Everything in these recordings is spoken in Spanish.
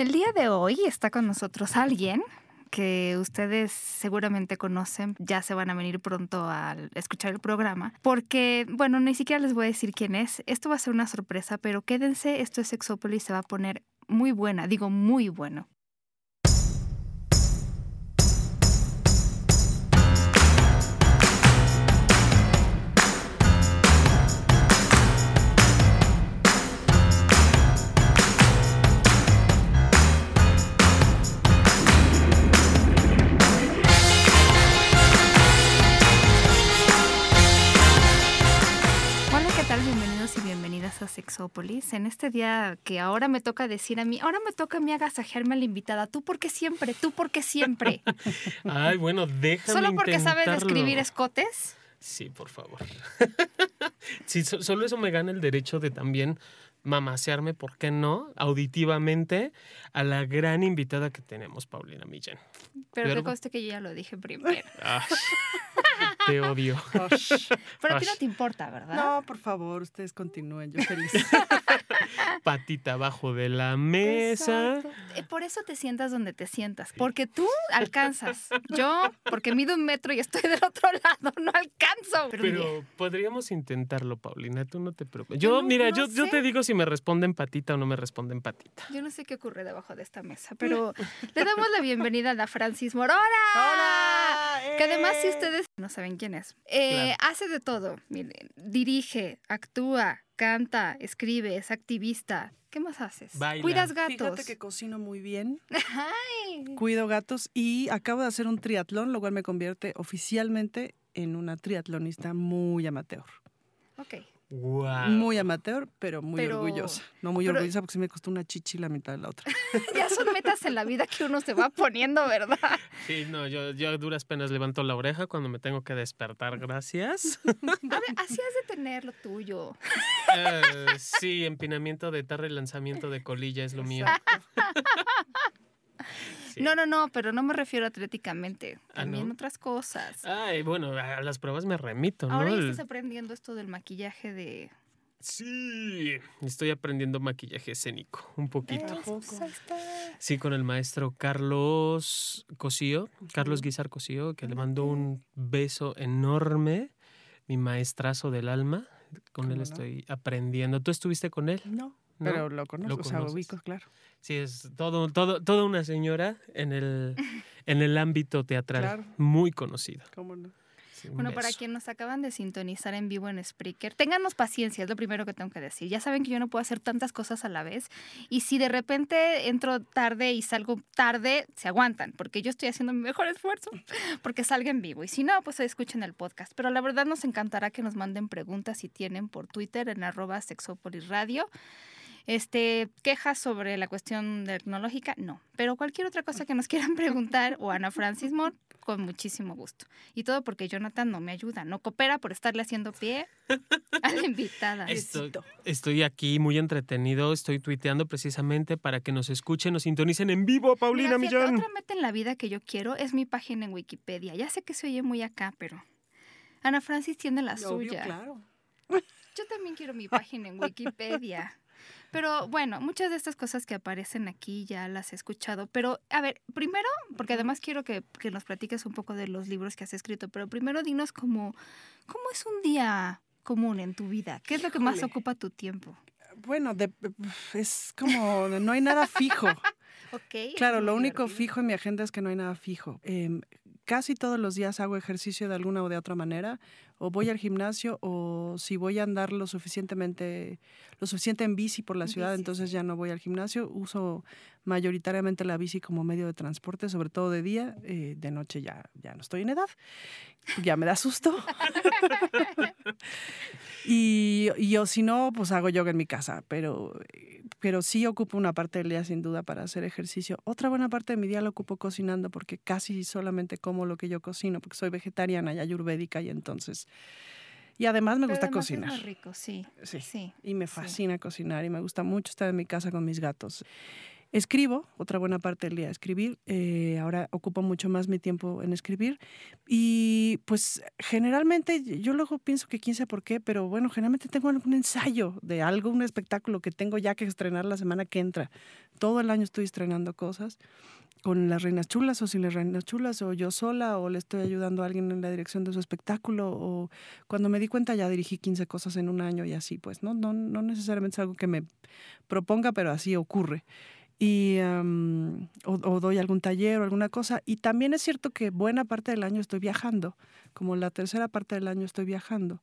El día de hoy está con nosotros alguien que ustedes seguramente conocen, ya se van a venir pronto a escuchar el programa, porque, bueno, ni siquiera les voy a decir quién es, esto va a ser una sorpresa, pero quédense, esto es Sexópolis, se va a poner muy buena, digo muy bueno. En este día que ahora me toca decir a mí, ahora me toca a mí agasajearme a la invitada, tú porque siempre, tú porque siempre. Ay, bueno, déjame ¿Solo porque sabes escribir escotes? Sí, por favor. sí, solo eso me gana el derecho de también mamasearme, ¿por qué no? Auditivamente a la gran invitada que tenemos, Paulina Millán. Pero, que conste que yo ya lo dije primero. te odio. Pero a ti no te importa, ¿verdad? No, por favor, ustedes continúen, yo feliz. Patita abajo de la mesa. Eh, por eso te sientas donde te sientas, porque tú alcanzas. Yo, porque mido un metro y estoy del otro lado, no alcanzo. Pero, podríamos intentarlo, Paulina, tú no te preocupes. Yo, mira, yo, yo te digo si me responden patita o no me responden patita. Yo no sé qué ocurre debajo de esta mesa, pero le damos la bienvenida a la Francis Morona. ¡Hola! Que además, si ustedes no saben quién es, eh, hace de todo. dirige, actúa, canta, escribe, es activista. ¿Qué más haces? Cuidas gatos. Fíjate que cocino muy bien. Cuido gatos y acabo de hacer un triatlón, lo cual me convierte oficialmente en una triatlonista muy amateur. Ok. Muy amateur, pero muy orgullosa. No muy orgullosa porque se me costó una chichi la mitad de la otra. ya son metas en la vida que uno se va poniendo, ¿verdad? Sí, no, yo, yo a duras penas levanto la oreja cuando me tengo que despertar, gracias. A ver, así has de tener lo tuyo. Eh, sí, empinamiento de tarra y lanzamiento de colilla es lo mío. No, no, no, pero no me refiero atléticamente, ah, también otras cosas. Ay, bueno, a las pruebas me remito, ¿no? Ahora estás aprendiendo esto del maquillaje de... Sí, estoy aprendiendo maquillaje escénico, un poquito. Sí, con el maestro Carlos Cosío, Carlos Guizar Cosío, que le mandó un beso enorme, mi maestrazo del alma. Con él estoy aprendiendo. ¿Tú estuviste con él? No, pero lo conozco, o sea, ubico, claro. Sí, es todo, todo, toda una señora en el, en el ámbito teatral, muy conocida. ¿Cómo no? bueno, para quienes nos acaban de sintonizar en vivo en Spreaker, ténganos paciencia, es lo primero que tengo que decir. Ya saben que yo no puedo hacer tantas cosas a la vez y si de repente entro tarde y salgo tarde, se aguantan, porque yo estoy haciendo mi mejor esfuerzo porque salga en vivo. Y si no, pues escuchen el podcast. Pero la verdad nos encantará que nos manden preguntas si tienen por Twitter en arroba sexopolisradio. Este, quejas sobre la cuestión tecnológica, no. Pero cualquier otra cosa que nos quieran preguntar o Ana Francis Moore, con muchísimo gusto. Y todo porque Jonathan no me ayuda, no coopera por estarle haciendo pie a la invitada. Estoy, aquí muy entretenido, estoy tuiteando precisamente para que nos escuchen, nos sintonicen en vivo, Paulina Mira, Millán. Otra meta en la vida que yo quiero es mi página en Wikipedia. Ya sé que se oye muy acá, pero Ana Francis tiene la suya. claro. Yo también quiero mi página en Wikipedia. Pero bueno, muchas de estas cosas que aparecen aquí ya las he escuchado. Pero, a ver, primero, porque además quiero que, nos platiques un poco de los libros que has escrito, pero primero dinos cómo, cómo es un día común en tu vida. ¿Qué es lo que más ocupa tu tiempo? Bueno, es como, no hay nada fijo. claro, lo único fijo en mi agenda es que no hay nada fijo. Em, casi todos los días hago ejercicio de alguna o de otra manera, o voy al gimnasio, o si voy a andar lo suficientemente, lo suficiente en bici por la ciudad, entonces ya no voy al gimnasio. Uso mayoritariamente la bici como medio de transporte, sobre todo de día, eh, de noche ya, ya no estoy en edad, ya me da susto. y, y, o si no, pues hago yoga en mi casa, pero pero sí ocupo una parte del día sin duda para hacer ejercicio. Otra buena parte de mi día lo ocupo cocinando porque casi solamente como lo que yo cocino, porque soy vegetariana y ayurvédica y entonces... Y además me gusta cocinar. Es rico, sí. Sí. Y me fascina cocinar y me gusta mucho estar en mi casa con mis gatos. Escribo, otra buena parte del día escribir. Eh, ahora ocupo mucho más mi tiempo en escribir. Y pues generalmente, yo luego pienso que quién sabe por qué, pero bueno, generalmente tengo algún ensayo de algo, un espectáculo que tengo ya que estrenar la semana que entra. Todo el año estoy estrenando cosas con las reinas chulas o sin las reinas chulas o yo sola o le estoy ayudando a alguien en la dirección de su espectáculo o cuando me di cuenta ya dirigí 15 cosas en un año y así pues no no no necesariamente es algo que me proponga pero así ocurre y o, doy algún taller o alguna cosa. Y también es cierto que buena parte del año estoy viajando, como la tercera parte del año estoy viajando.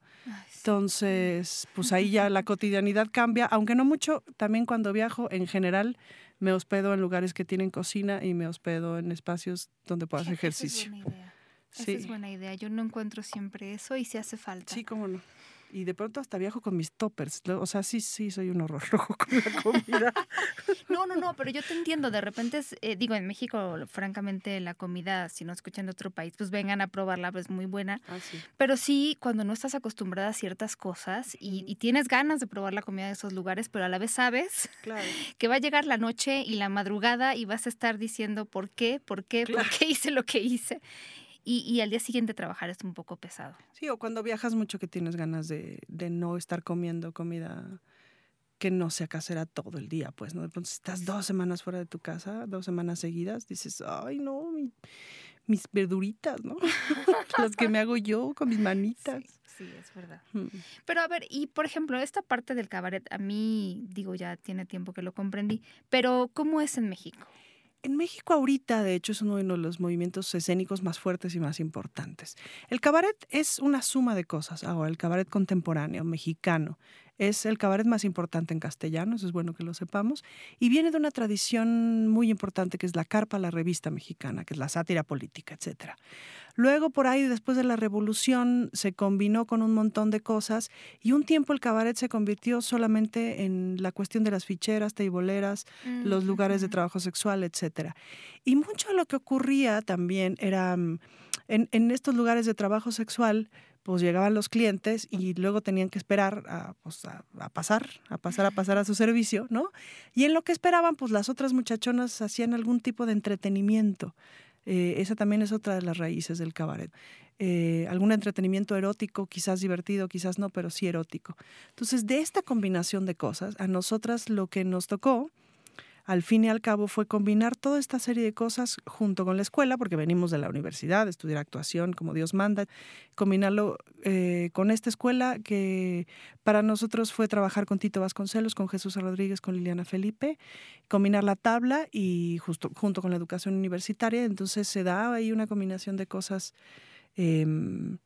Entonces, pues ahí ya la cotidianidad cambia, aunque no mucho, también cuando viajo en general me hospedo en lugares que tienen cocina y me hospedo en espacios donde puedo hacer ejercicio. Esa es buena idea. Esa es buena idea. Yo no encuentro siempre eso y si hace falta. Sí, cómo no y de pronto hasta viajo con mis toppers. O sea, sí, sí, soy un horror rojo con la comida. no, no, no, pero yo te entiendo. De repente, eh, digo, en México, francamente, la comida, si no escuchan de otro país, pues vengan a probarla, pues muy buena. Ah, pero sí, cuando no estás acostumbrada a ciertas cosas y, tienes ganas de probar la comida de esos lugares, pero a la vez sabes que va a llegar la noche y la madrugada y vas a estar diciendo por qué, por qué, por qué hice lo que hice y, al día siguiente trabajar es un poco pesado. Sí, o cuando viajas mucho que tienes ganas de, no estar comiendo comida que no sea casera todo el día, pues, ¿no? De pronto, si estás dos semanas fuera de tu casa, dos semanas seguidas, dices, ay, no, mis verduritas, ¿no? Las que me hago yo con mis manitas. Sí, es verdad. Pero a ver, y por ejemplo, esta parte del cabaret, a mí, digo, ya tiene tiempo que lo comprendí, pero ¿cómo es en México? En México ahorita, de hecho, es uno de los movimientos escénicos más fuertes y más importantes. El cabaret es una suma de cosas. Ahora, el cabaret contemporáneo, mexicano, es el cabaret más importante en castellano, eso es bueno que lo sepamos, y viene de una tradición muy importante que es la carpa, la revista mexicana, que es la sátira política, etc. Luego por ahí, después de la revolución, se combinó con un montón de cosas y un tiempo el cabaret se convirtió solamente en la cuestión de las ficheras, teiboleras, los lugares de trabajo sexual, etc. Y mucho de lo que ocurría también era mm, en, en estos lugares de trabajo sexual, pues llegaban los clientes y luego tenían que esperar a, pues, a, pasar, a pasar, a pasar a su servicio, ¿no? Y en lo que esperaban, pues las otras muchachonas hacían algún tipo de entretenimiento. Eh, esa también es otra de las raíces del cabaret. Eh, algún entretenimiento erótico, quizás divertido, quizás no, pero sí erótico. Entonces, de esta combinación de cosas, a nosotras lo que nos tocó al fin y al cabo fue combinar toda esta serie de cosas junto con la escuela, porque venimos de la universidad, estudiar actuación como Dios manda, combinarlo eh, con esta escuela que para nosotros fue trabajar con Tito Vasconcelos, con Jesús Rodríguez, con Liliana Felipe, combinar la tabla y justo junto con la educación universitaria, entonces se da ahí una combinación de cosas. Em,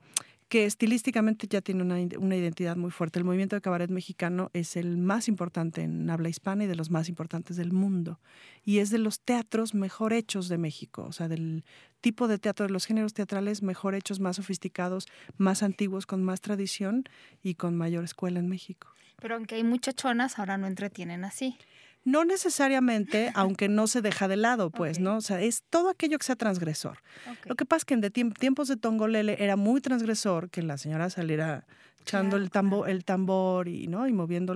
que estilísticamente ya tiene una, identidad muy fuerte. El movimiento de cabaret mexicano es el más importante en habla hispana y de los más importantes del mundo. Y es de los teatros mejor hechos de México, o sea, del tipo de teatro, de los géneros teatrales mejor hechos, más sofisticados, más antiguos, con más tradición y con mayor escuela en México. Pero aunque hay muchachonas, ahora no entretienen así. No necesariamente, aunque no se deja de lado, pues, ¿no? O sea, es todo aquello que sea transgresor. Lo que pasa es que en de tiempos de Tongolele era muy transgresor que la señora saliera echando el, tambor, el tambor y, ¿no? y moviendo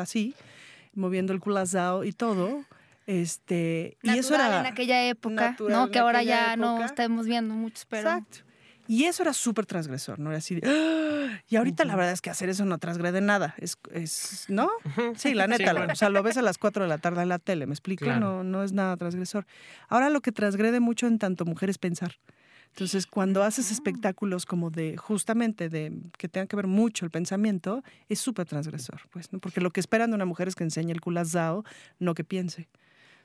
así, moviendo el culazao y todo. Este, y eso era en aquella época, ¿no? Que ahora ya no estamos viendo muchos, pero Exacto. Y eso era súper transgresor, ¿no? Era así de, ¡Ah! Y ahorita la verdad es que hacer eso no transgrede nada. Es, es ¿no? Sí, la neta. O sea, lo ves a las 4 de la tarde en la tele, ¿me explico? No, no es nada transgresor. Ahora lo que transgrede mucho en tanto mujer es pensar. Entonces, cuando haces ah. espectáculos como de, justamente, de que tengan que ver mucho el pensamiento, es súper transgresor, pues, ¿no? Porque lo que esperan de una mujer es que enseñe el culazao, no que piense.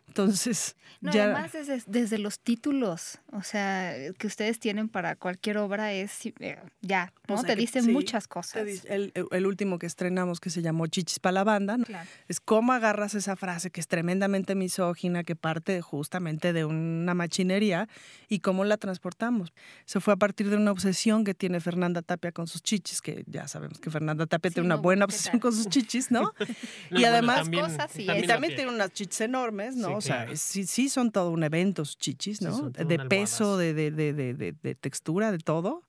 Entonces, no, además desde, los títulos, o sea, que ustedes tienen para cualquier obra es eh, ya, ¿no? te dicen muchas cosas. el, último que estrenamos que se llamó Chichis para la banda, es cómo agarras esa frase que es tremendamente misógina, que parte justamente de una machinería y cómo la transportamos. Se fue a partir de una obsesión que tiene Fernanda Tapia con sus chichis, que ya sabemos que Fernanda Tapia tiene una buena obsesión con sus chichis, ¿no? y además, y también tiene unas chichis enormes, ¿no? O sea, sí, sí son todo un evento, chichis, ¿no? de peso, de, de, de, de, textura, de todo.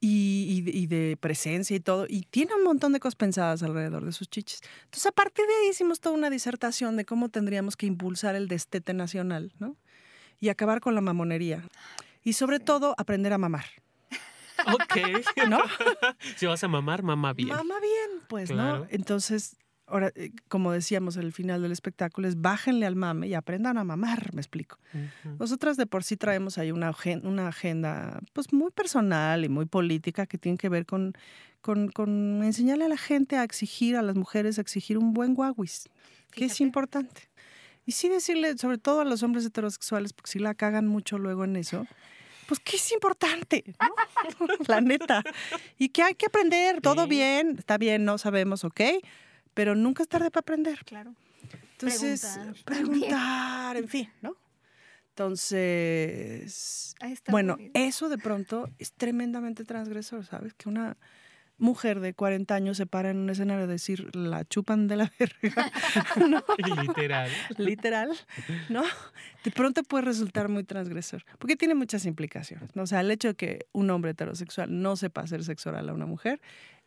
y, y, de presencia y todo, y tiene un montón de cosas pensadas alrededor de sus chichis. Entonces, a partir de ahí hicimos toda una disertación de cómo tendríamos que impulsar el destete nacional, ¿no? Y acabar con la mamonería. Y sobre todo, aprender a mamar. Ok. ¿No? si vas a mamar, mama bien. Mama bien, pues, ¿no? Entonces, ahora, eh, como decíamos al final del espectáculo, es bájenle al mame y aprendan a mamar, me explico. Nosotras de por sí traemos ahí una, una agenda pues muy personal y muy política que tiene que ver con, con, con enseñarle a la gente a exigir, a las mujeres a exigir un buen guaguis, que es importante. Y sí decirle, sobre todo a los hombres heterosexuales, porque si la cagan mucho luego en eso, pues que es importante, la neta. Y que hay que aprender, todo bien, está bien, no sabemos, ok, pero nunca es tarde para aprender. Claro. Entonces, preguntar, en fin, ¿no? Entonces, bueno, eso de pronto es tremendamente transgresor, ¿sabes? Que una mujer de 40 años se para en un escenario a decir, la chupan de la verga. ¿no? Literal. Literal, ¿no? De pronto puede resultar muy transgresor, porque tiene muchas implicaciones. ¿no? O sea, el hecho de que un hombre heterosexual no sepa hacer sexo oral a una mujer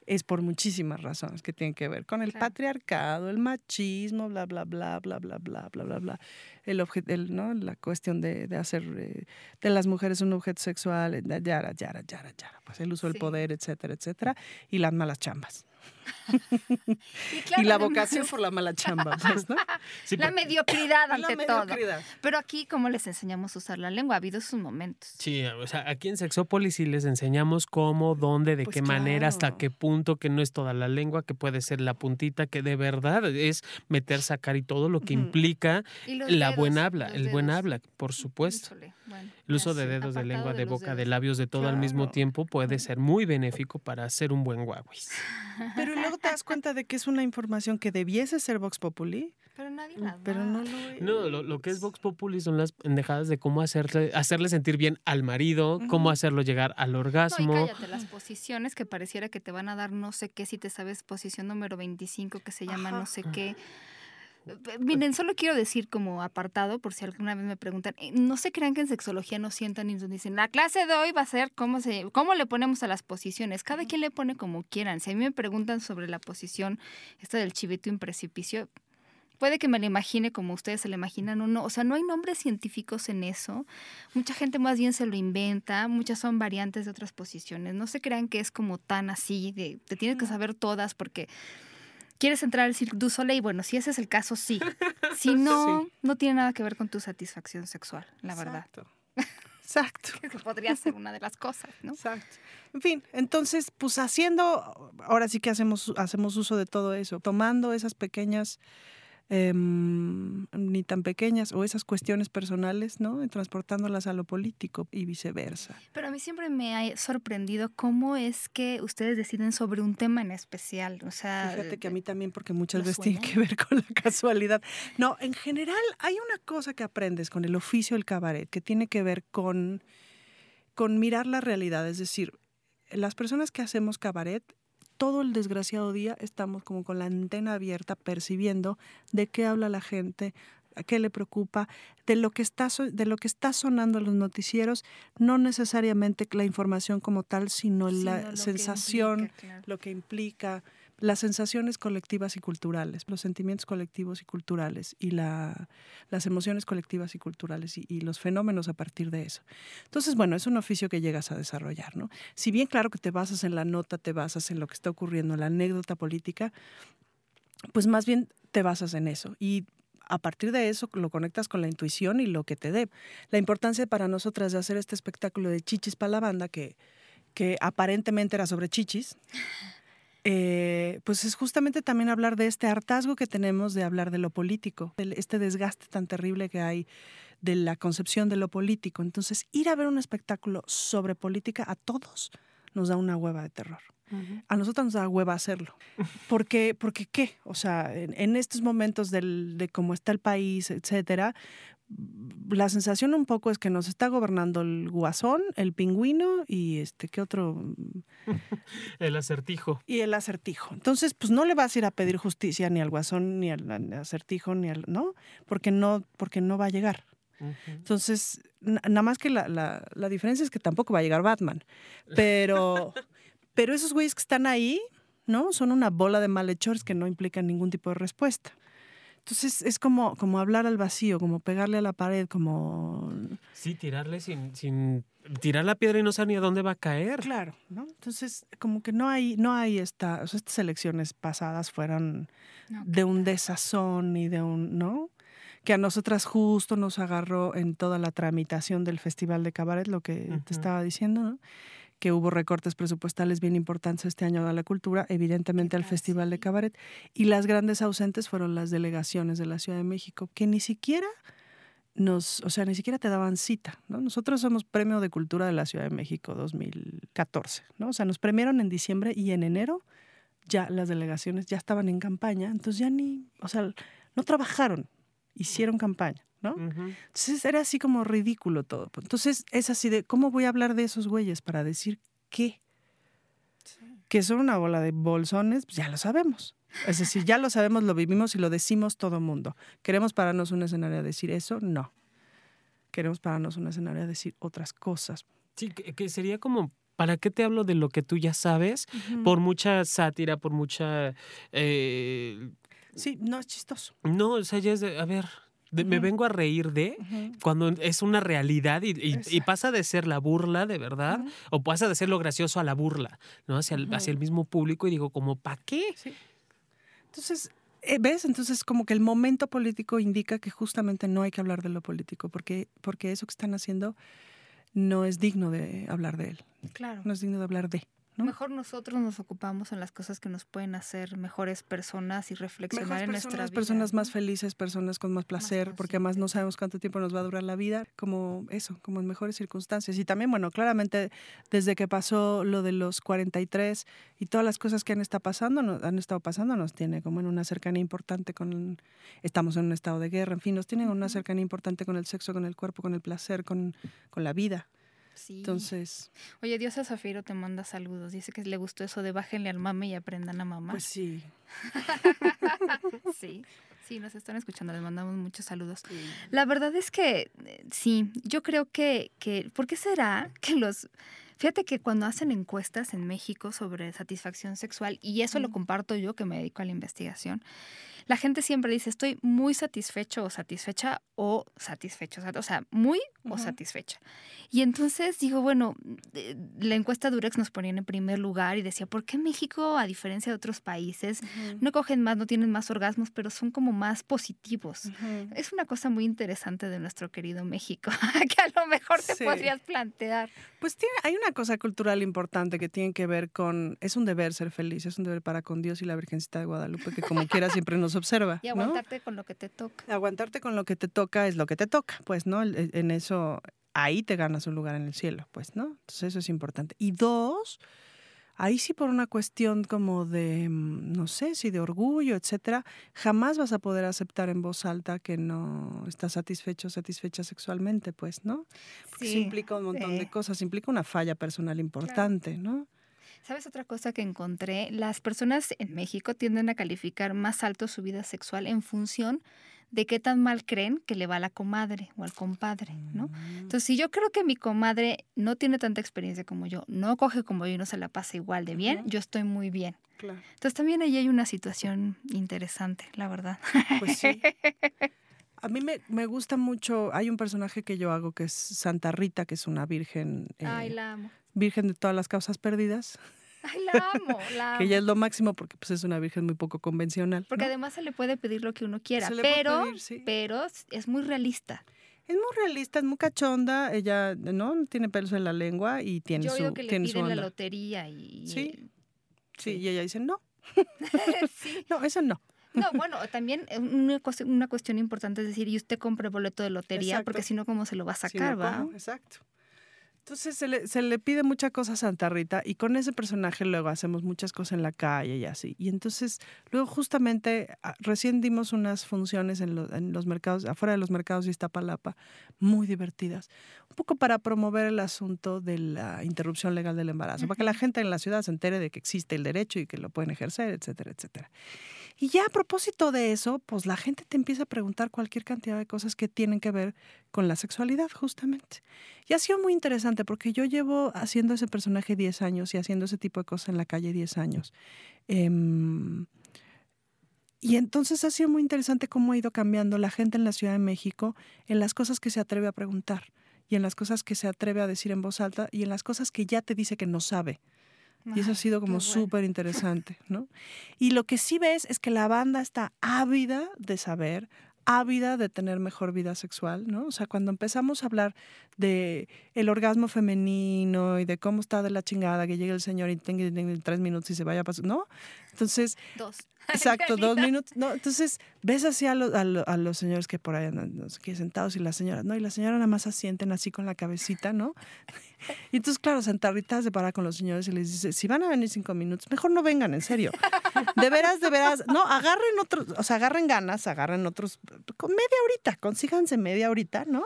es por muchísimas razones que tienen que ver con el patriarcado, el machismo, bla, bla, bla, bla, bla, bla, bla, bla, bla. El, el ¿no? La cuestión de, de hacer de las mujeres un objeto sexual, yara, yara, yara, yara. Pues el uso del poder, etcétera, etcétera. Y las malas chambas. y, la vocación por la mala chamba, pues, ¿no? la mediocridad ante todo. Pero aquí, ¿cómo les enseñamos a usar la lengua? Ha habido sus momentos. Sí, o sea, aquí en Sexópolis sí les enseñamos cómo, dónde, de pues qué manera, hasta qué punto, que no es toda la lengua, que puede ser la puntita, que de verdad es meter, sacar y todo lo que implica la buena habla, el buen habla, por supuesto. el uso de dedos, de lengua, de, boca, de labios, de todo al mismo tiempo puede ser muy benéfico para hacer un buen guaguis. Pero luego te das cuenta de que es una información que debiese ser Vox Populi. Pero nadie la da. Pero no lo No, lo, que es Vox Populi son las pendejadas de cómo hacerle, hacerle sentir bien al marido, cómo hacerlo llegar al orgasmo. No, y cállate, las posiciones que pareciera que te van a dar no sé qué si te sabes posición número 25 que se llama no sé qué. Miren, solo quiero decir como apartado, por si alguna vez me preguntan, eh, no se crean que en sexología no sientan y nos dicen, la clase de hoy va a ser cómo, se, cómo le ponemos a las posiciones. Cada quien le pone como quieran. Si a mí me preguntan sobre la posición, esta del chivito en precipicio, puede que me la imagine como ustedes se la imaginan o no. O sea, no hay nombres científicos en eso. Mucha gente más bien se lo inventa. Muchas son variantes de otras posiciones. No se crean que es como tan así, de te tienes que saber todas porque ¿Quieres entrar al Cirque du Soleil? Bueno, si ese es el caso, sí. Si no, no tiene nada que ver con tu satisfacción sexual, la verdad. Exacto. que podría ser una de las cosas, ¿no? Exacto. En fin, entonces, pues haciendo, ahora sí que hacemos, hacemos uso de todo eso, tomando esas pequeñas Em, ni tan pequeñas o esas cuestiones personales, ¿no? transportándolas a lo político y viceversa. Pero a mí siempre me ha sorprendido cómo es que ustedes deciden sobre un tema en especial, o sea... Fíjate que a mí también, porque muchas veces tiene que ver con la casualidad. No, en general hay una cosa que aprendes con el oficio del cabaret que tiene que ver con, con mirar la realidad, es decir, las personas que hacemos cabaret todo el desgraciado día estamos como con la antena abierta percibiendo de qué habla la gente, qué le preocupa, de lo que está de lo que está sonando en los noticieros, no necesariamente la información como tal, sino, la sensación, lo que implica las sensaciones colectivas y culturales, los sentimientos colectivos y culturales y la, las emociones colectivas y culturales y, los fenómenos a partir de eso. Entonces, bueno, es un oficio que llegas a desarrollar, ¿no? Si bien claro que te basas en la nota, te basas en lo que está ocurriendo, en la anécdota política, pues más bien te basas en eso y a partir de eso lo conectas con la intuición y lo que te dé. La importancia para nosotras de hacer este espectáculo de chichis para la banda, que, que aparentemente era sobre chichis, eh, pues es justamente también hablar de este hartazgo que tenemos de hablar de lo político, este desgaste tan terrible que hay de la concepción de lo político. Entonces, ir a ver un espectáculo sobre política a todos nos da una hueva de terror. A nosotros nos da hueva hacerlo. Porque, porque ¿qué? O sea, en, estos momentos de cómo está el país, etcétera, la sensación un poco es que nos está gobernando el guasón, el pingüino y este, ¿qué otro? el acertijo. Y el acertijo. Entonces, pues no le vas a ir a pedir justicia ni al guasón, ni al, acertijo, ni al, ¿no? Porque no, porque no va a llegar. Entonces, nada más que la, la, la, diferencia es que tampoco va a llegar Batman. Pero, pero esos güeyes que están ahí, ¿no? Son una bola de malhechores que no implican ningún tipo de respuesta. Entonces es como, como hablar al vacío, como pegarle a la pared, como... Sí, tirarle sin, sin tirar la piedra y no saber ni a dónde va a caer. Claro, ¿no? Entonces como que no hay, no hay esta, o sea, estas elecciones pasadas fueron de un desazón y de un, ¿no? Que a nosotras justo nos agarró en toda la tramitación del Festival de Cabaret, lo que te estaba diciendo, ¿no? Que hubo recortes presupuestales bien importantes este año a la cultura, evidentemente al Festival de Cabaret, y las grandes ausentes fueron las delegaciones de la Ciudad de México, que ni siquiera nos, o sea, ni siquiera te daban cita, ¿no? Nosotros somos Premio de Cultura de la Ciudad de México 2014, ¿no? O sea, nos premiaron en diciembre y en enero ya las delegaciones ya estaban en campaña, entonces ya ni, o sea, no trabajaron, hicieron campaña. ¿No? Entonces era así como ridículo todo. Entonces es así de, ¿cómo voy a hablar de esos güeyes para decir qué? Que son una bola de bolsones, pues ya lo sabemos. Es decir, ya lo sabemos, lo vivimos y lo decimos todo mundo. ¿Queremos pararnos un escenario a decir eso? No. Queremos pararnos un escenario a decir otras cosas. Sí, que, sería como ¿para qué te hablo de lo que tú ya sabes? Por mucha sátira, por mucha... Eh, sí, no es chistoso. No, o sea, ya es de, a ver, me vengo a reír de cuando es una realidad y, pasa de ser la burla de verdad o pasa de ser lo gracioso a la burla, ¿no? Hacia el, hacia el mismo público y digo, como, ¿para qué? Entonces, eh, ¿ves? Entonces, como que el momento político indica que justamente no hay que hablar de lo político porque, porque eso que están haciendo no es digno de hablar de él. Claro. No es digno de hablar de. Mejor nosotros nos ocupamos en las cosas que nos pueden hacer mejores personas y reflexionar en nuestra vida. Personas más felices, personas con más placer, porque además no sabemos cuánto tiempo nos va a durar la vida, como eso, como en mejores circunstancias. Y también, bueno, claramente desde que pasó lo de los 43 y todas las cosas que han estado pasando, han estado pasando, nos tiene como en una cercanía importante con, estamos en un estado de guerra, en fin, nos tienen una cercanía importante con el sexo, con el cuerpo, con el placer, con, con la vida. Entonces. Oye, Dios a Zafiro te manda saludos. Dice que le gustó eso de bájenle al mame y aprendan a mamá. Pues sí. sí. Sí, nos están escuchando, les mandamos muchos saludos. La verdad es que eh, sí, yo creo que, que, ¿por qué será que los, fíjate que cuando hacen encuestas en México sobre satisfacción sexual, y eso lo comparto yo que me dedico a la investigación, la gente siempre dice, estoy muy satisfecho o satisfecha o satisfecho, o sea, muy o satisfecha. Y entonces digo, bueno, eh, la encuesta Durex nos ponía en primer lugar y decía, ¿por qué México, a diferencia de otros países, no cogen más, no tienen más orgasmos, pero son como más positivos? Es una cosa muy interesante de nuestro querido México, que a lo mejor te podrías plantear. Pues tiene, hay una cosa cultural importante que tiene que ver con, es un deber ser feliz, es un deber para con Dios y la Virgencita de Guadalupe, que como quiera siempre nos observa. Y aguantarte con lo que te toca. Aguantarte con lo que te toca es lo que te toca, pues, ¿no? En eso, ahí te ganas un lugar en el cielo, pues, ¿no? Entonces eso es importante. Y dos, ahí sí por una cuestión como de, mm, no sé, si de orgullo, etcétera, jamás vas a poder aceptar en voz alta que no estás satisfecho o satisfecha sexualmente, pues, ¿no? Porque sí, implica un montón de cosas, implica una falla personal importante, ¿no? ¿Sabes otra cosa que encontré? Las personas en México tienden a calificar más alto su vida sexual en función de qué tan mal creen que le va a la comadre o al compadre, ¿no? Mm. Entonces, si yo creo que mi comadre no tiene tanta experiencia como yo, no coge como yo y no se la pasa igual de bien, yo estoy muy bien. Entonces, también ahí hay una situación interesante, la verdad. Pues sí. A mí me, me, gusta mucho, hay un personaje que yo hago que es Santa Rita, que es una virgen. Ay, eh, la amo. Virgen de todas las causas perdidas. Ay, la amo, la amo. que ella es lo máximo porque pues, es una virgen muy poco convencional. Porque además se le puede pedir lo que uno quiera, pero, pero es muy realista. Es muy realista, es muy cachonda, ella no tiene pelos en la lengua y tiene Yo su que le tiene piden la lotería y sí, sí, y ella dice no, no, eso no. No, bueno, también una, una cuestión importante es decir, y usted compre boleto de lotería, porque si no, ¿cómo se lo va a sacar, va? Exacto. Entonces se le, se le pide mucha cosa a Santa Rita y con ese personaje luego hacemos muchas cosas en la calle y así. Y entonces luego justamente ah, recién dimos unas funciones en, en los mercados, afuera de los mercados de Iztapalapa, muy divertidas, un poco para promover el asunto de la interrupción legal del embarazo, para que la gente en la ciudad se entere de que existe el derecho y que lo pueden ejercer, etcétera, etcétera. Y ya a propósito de eso, pues la gente te empieza a preguntar cualquier cantidad de cosas que tienen que ver con la sexualidad, justamente. Y ha sido muy interesante porque yo llevo haciendo ese personaje 10 años y haciendo ese tipo de cosas en la calle 10 años. Em, y entonces ha sido muy interesante cómo ha ido cambiando la gente en la Ciudad de México en las cosas que se atreve a preguntar y en las cosas que se atreve a decir en voz alta y en las cosas que ya te dice que no sabe. Y eso ha sido como súper interesante, ¿no? Y lo que sí ves es que la banda está ávida de saber, ávida de tener mejor vida sexual, ¿no? O sea, cuando empezamos a hablar de el orgasmo femenino y de cómo está de la chingada que llegue el señor y tenga, tres minutos y se vaya a pasar, ¿no? Entonces... Dos. Exacto, dos minutos. No, entonces ves así a, a, los señores que por ahí andan aquí sentados y las señoras, ¿no? Y las señoras nada más asienten así con la cabecita, ¿no? Y entonces, claro, sentaditas de para con los señores y les dice, si van a venir cinco minutos, mejor no vengan, en serio. De veras, de veras, no, agarren otros, o sea, agarren ganas, agarren otros, con media horita, consíganse media horita, ¿no?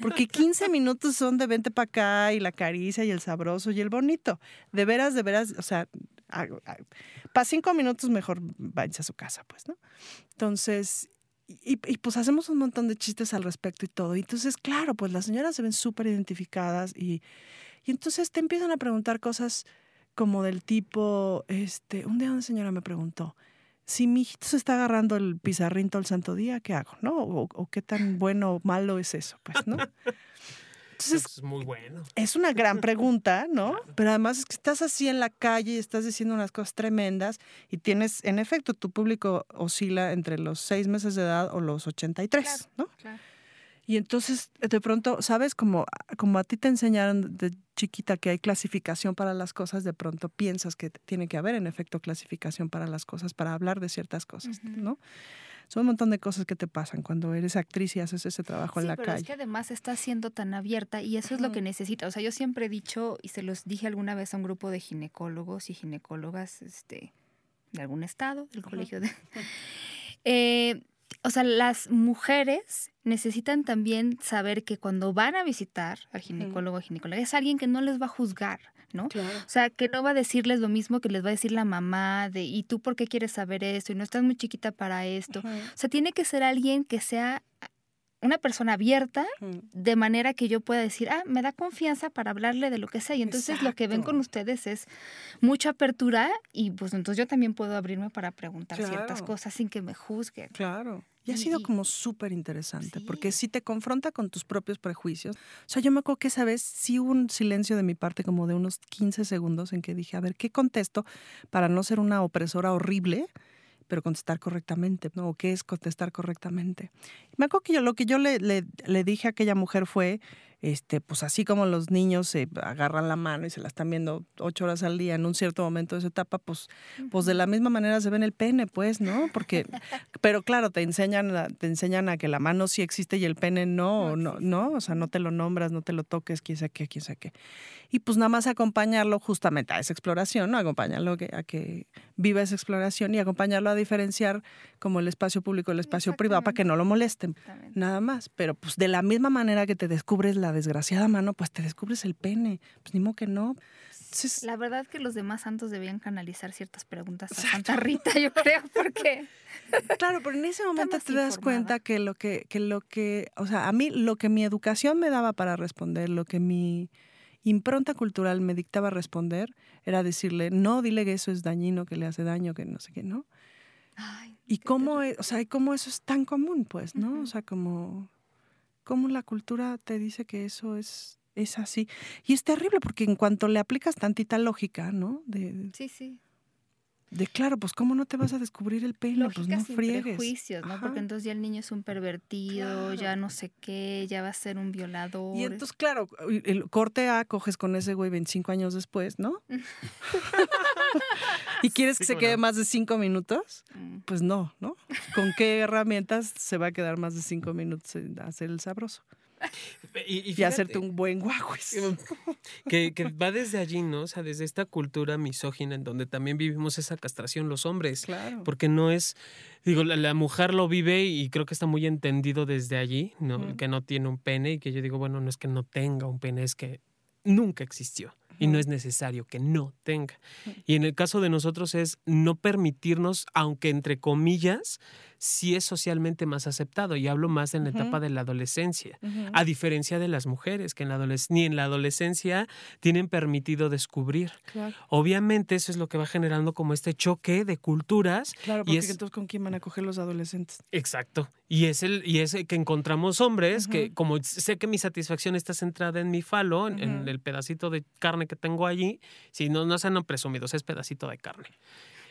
Porque 15 minutos son de vente para acá y la caricia y el sabroso y el bonito. De veras, de veras, o sea, para cinco minutos mejor váyanse a su casa, pues, ¿no? Entonces, y, pues hacemos un montón de chistes al respecto y todo. Y entonces, claro, pues las señoras se ven súper identificadas y, y entonces te empiezan a preguntar cosas como del tipo, este, un día una señora me preguntó, si mi hijito se está agarrando el pizarrín todo el santo día, ¿qué hago? ¿No? O, o qué tan bueno o malo es eso, pues, ¿no? Es muy bueno. Es una gran pregunta, ¿no? Pero además es que estás así en la calle y estás diciendo unas cosas tremendas y tienes, en efecto, tu público oscila entre los seis meses de edad o los 83, ¿no? Claro. Y entonces, de pronto, ¿sabes? Como, como a ti te enseñaron de chiquita que hay clasificación para las cosas, de pronto piensas que tiene que haber, en efecto, clasificación para las cosas, para hablar de ciertas cosas, ¿no? Son un montón de cosas que te pasan cuando eres actriz y haces ese trabajo en la pero calle. Es que además estás siendo tan abierta y eso es lo que necesita. O sea, yo siempre he dicho y se los dije alguna vez a un grupo de ginecólogos y ginecólogas este, de algún estado, del colegio de. Eh, o sea, las mujeres necesitan también saber que cuando van a visitar al ginecólogo o ginecóloga es alguien que no les va a juzgar, ¿no? O sea, que no va a decirles lo mismo que les va a decir la mamá de, ¿y tú por qué quieres saber esto? Y no estás muy chiquita para esto. O sea, tiene que ser alguien que sea una persona abierta de manera que yo pueda decir, ah, me da confianza para hablarle de lo que sea. Y entonces lo que ven con ustedes es mucha apertura y pues entonces yo también puedo abrirme para preguntar ciertas cosas sin que me juzguen. Claro. Y ha sido como súper interesante, porque si te confronta con tus propios prejuicios. O sea, yo me acuerdo que esa vez sí hubo un silencio de mi parte como de unos 15 segundos en que dije, a ver, ¿qué contesto para no ser una opresora horrible? Pero contestar correctamente, ¿no? ¿O qué es contestar correctamente? Me acuerdo que yo lo que yo le, le, le dije a aquella mujer fue, este, pues así como los niños se agarran la mano y se la están viendo ocho horas al día en un cierto momento de su etapa, pues, pues de la misma manera se ven el pene, pues, ¿no? Porque, pero claro, te enseñan, a, te enseñan a que la mano sí existe y el pene no, no, no, o sea, no te lo nombras, no te lo toques, quién sabe qué, quién sabe qué. Y pues nada más acompañarlo justamente a esa exploración, ¿no? Acompañarlo a que viva esa exploración y acompañarlo a diferenciar como el espacio público y el espacio privado para que no lo molesten, nada más. Pero pues de la misma manera que te descubres la desgraciada mano, pues te descubres el pene. Pues ni modo que no. la verdad que los demás santos debían canalizar ciertas preguntas a Santa Rita, yo creo, porque... Claro, pero en ese momento te das cuenta que lo que, que lo que, o sea, a mí lo que mi educación me daba para responder, lo que mi impronta cultural me dictaba responder, era decirle, no, dile que eso es dañino, que le hace daño, que no sé qué, ¿no? y cómo, e, o sea, cómo eso es tan común, pues, ¿no? O sea, como cómo la cultura te dice que eso es, es así. Y es terrible porque en cuanto le aplicas tantita lógica, ¿no? De, sí, sí. De claro, pues cómo no te vas a descubrir el pelo, pues no friegues. prejuicios, ¿no? Porque entonces ya el niño es un pervertido, ya no sé qué, ya va a ser un violador. Y entonces, claro, el corte A coges con ese güey 25 años después, ¿no? ¿Y quieres que se quede más de cinco minutos? Mm. Pues no, ¿no? ¿Con qué herramientas se va a quedar más de cinco minutos a hacer el sabroso? Y, hacerte un buen guaguis. Que, que, va desde allí, ¿no? O sea, desde esta cultura misógina en donde también vivimos esa castración los hombres. Claro. Porque no es, digo, la, mujer lo vive y creo que está muy entendido desde allí, ¿no? Que no tiene un pene y que yo digo, bueno, no es que no tenga un pene, es que nunca existió. y no es necesario que no tenga. Y en el caso de nosotros es no permitirnos, aunque entre comillas, sí es socialmente más aceptado y hablo más en la etapa de la adolescencia, a diferencia de las mujeres que en la ni en la adolescencia tienen permitido descubrir. Obviamente eso es lo que va generando como este choque de culturas. Claro, porque entonces con quién van a coger los adolescentes. Exacto. Y es el y es que encontramos hombres que como sé que mi satisfacción está centrada en mi falo, en, el pedacito de carne que tengo allí, si no no sean presumidos, es pedacito de carne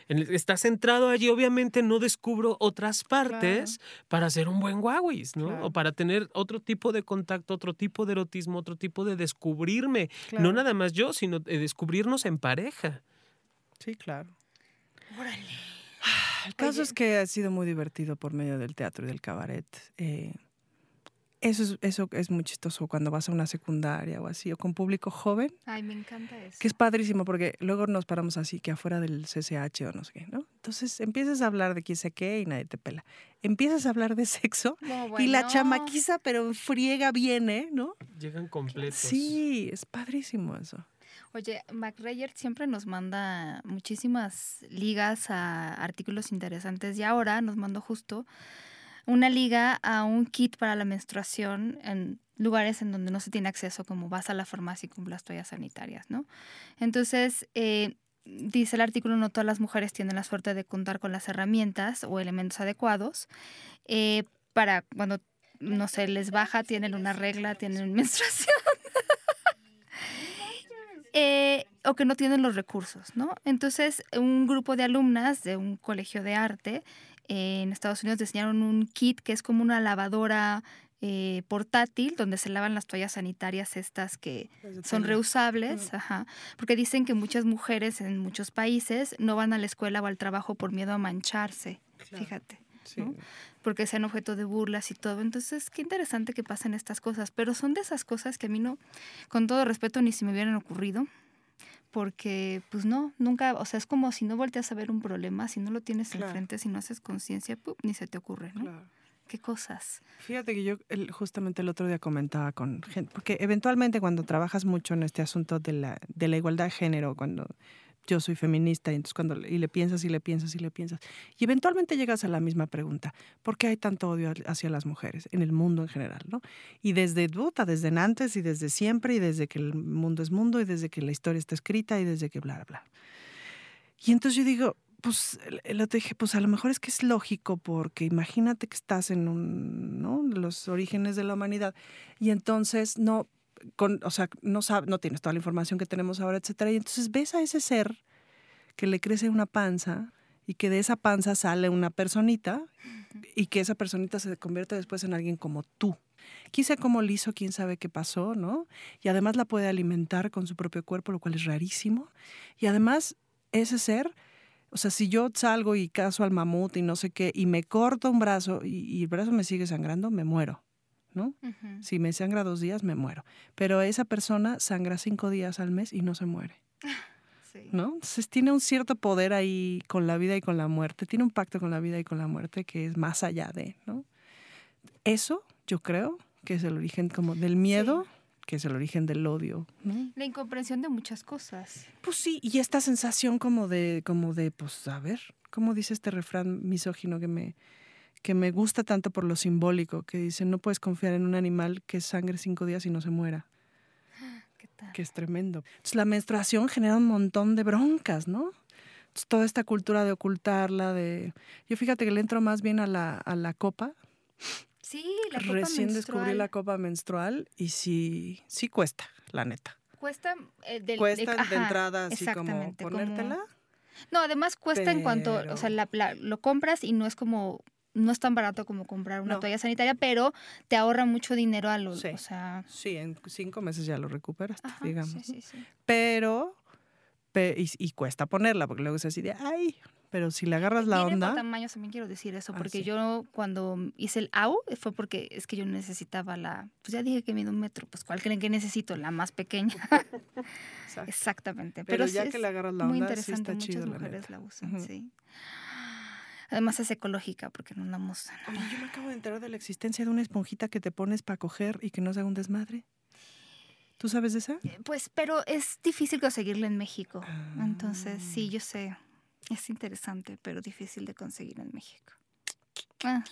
está centrado allí, obviamente no descubro otras partes para hacer un buen guauis, ¿no? O para tener otro tipo de contacto, otro tipo de erotismo, otro tipo de descubrirme. No nada más yo, sino de descubrirnos en pareja. Sí, claro. Órale. El caso es que ha sido muy divertido por medio del teatro y del cabaret. Eh, eso es, eso es muy chistoso cuando vas a una secundaria o así, o con público joven. Ay, me encanta eso. Que es padrísimo porque luego nos paramos así, que afuera del CCH o no sé qué, ¿no? Entonces empiezas a hablar de quién sé qué y nadie te pela. Empiezas a hablar de sexo y la chamaquiza, pero friega viene, ¿no? Llegan completos. Sí, es padrísimo eso. Oye, McRayer siempre nos manda muchísimas ligas a artículos interesantes y ahora nos mandó justo una liga a un kit para la menstruación en lugares en donde no se tiene acceso, como vas a la farmacia y compras toallas sanitarias, ¿no? Entonces, eh, dice el artículo, no todas las mujeres tienen la suerte de contar con las herramientas o elementos adecuados eh, para cuando, no sé, les baja, tienen una regla, tienen menstruación. Eh, o que no tienen los recursos, ¿no? Entonces, un grupo de alumnas de un colegio de arte en Estados Unidos diseñaron un kit que es como una lavadora eh, portátil donde se lavan las toallas sanitarias estas que son reusables, ajá, porque dicen que muchas mujeres en muchos países no van a la escuela o al trabajo por miedo a mancharse, fíjate. Porque sean objeto de burlas y todo. Entonces, qué interesante que pasen estas cosas, pero son de esas cosas que a mí no, con todo respeto, ni si me hubieran ocurrido porque pues no, nunca, o sea, es como si no volteas a ver un problema, si no lo tienes enfrente, si no haces conciencia, ni se te ocurre, ¿no? ¿Qué cosas? Fíjate que yo justamente el otro día comentaba con gente, porque eventualmente cuando trabajas mucho en este asunto de la, de la igualdad de género, cuando yo soy feminista, y entonces cuando y le piensas y le piensas y le piensas, y eventualmente llegas a la misma pregunta, ¿por qué hay tanto odio hacia las mujeres en el mundo en general? ¿no? Y desde duda, desde antes y desde siempre, y desde que el mundo es mundo, y desde que la historia está escrita, y desde que bla, bla. Y entonces yo digo, pues lo dije, pues a lo mejor es que es lógico, porque imagínate que estás en un, ¿no? los orígenes de la humanidad, y entonces no o sea, no, no tienes toda la información que tenemos ahora, etcétera. Y entonces ves a ese ser que le crece una panza y que de esa panza sale una personita y que esa personita se convierte después en alguien como tú. Quise cómo lo hizo, quién sabe qué pasó, ¿no? Y además la puede alimentar con su propio cuerpo, lo cual es rarísimo. Y además, ese ser, o sea, si yo salgo y caso al mamut y no sé qué, y me corto un brazo y el brazo me sigue sangrando, me muero. ¿No? Si me sangra dos días, me muero. Pero esa persona sangra cinco días al mes y no se muere. ¿No? Entonces tiene un cierto poder ahí con la vida y con la muerte. Tiene un pacto con la vida y con la muerte que es más allá de, ¿no? Eso, yo creo, que es el origen como del miedo. que es el origen del odio. La incomprensión de muchas cosas. Pues sí, y esta sensación como de, como de, pues, a ver, ¿cómo dice este refrán misógino que me, que me gusta tanto por lo simbólico, que dice, no puedes confiar en un animal que sangre cinco días y no se muera. ¿Qué tal? Que es tremendo. Entonces, la menstruación genera un montón de broncas, ¿no? toda esta cultura de ocultarla, de... Yo fíjate que le entro más bien a la, a la copa. Sí, la copa Recién descubrí la copa menstrual y sí, sí cuesta, la neta. Cuesta eh, cuesta de, entrada así como ponértela. No, además cuesta en cuanto, o sea, lo compras y no es como no es tan barato como comprar una toalla sanitaria, pero te ahorra mucho dinero a los, sí. o sea... Sí, en cinco meses ya lo recuperas, digamos. Sí, sí, pero, y, cuesta ponerla, porque luego es así de, ay, pero si le agarras la onda... Por tamaño también quiero decir eso, ah, porque yo cuando hice el AU fue porque es que yo necesitaba la, pues ya dije que mide un metro, pues ¿cuál creen que necesito? La más pequeña. Exactamente. Pero, ya que le agarras la onda, muy interesante, sí está muchas mujeres la usan, sí. Además es ecológica porque no andamos... Oye, yo me acabo de enterar de la existencia de una esponjita que te pones para coger y que no se haga un desmadre. ¿Tú sabes de esa? Eh, pues, pero es difícil conseguirla en México. Entonces, sí, Ah. yo sé. Es interesante, pero difícil de conseguir en México. Ah.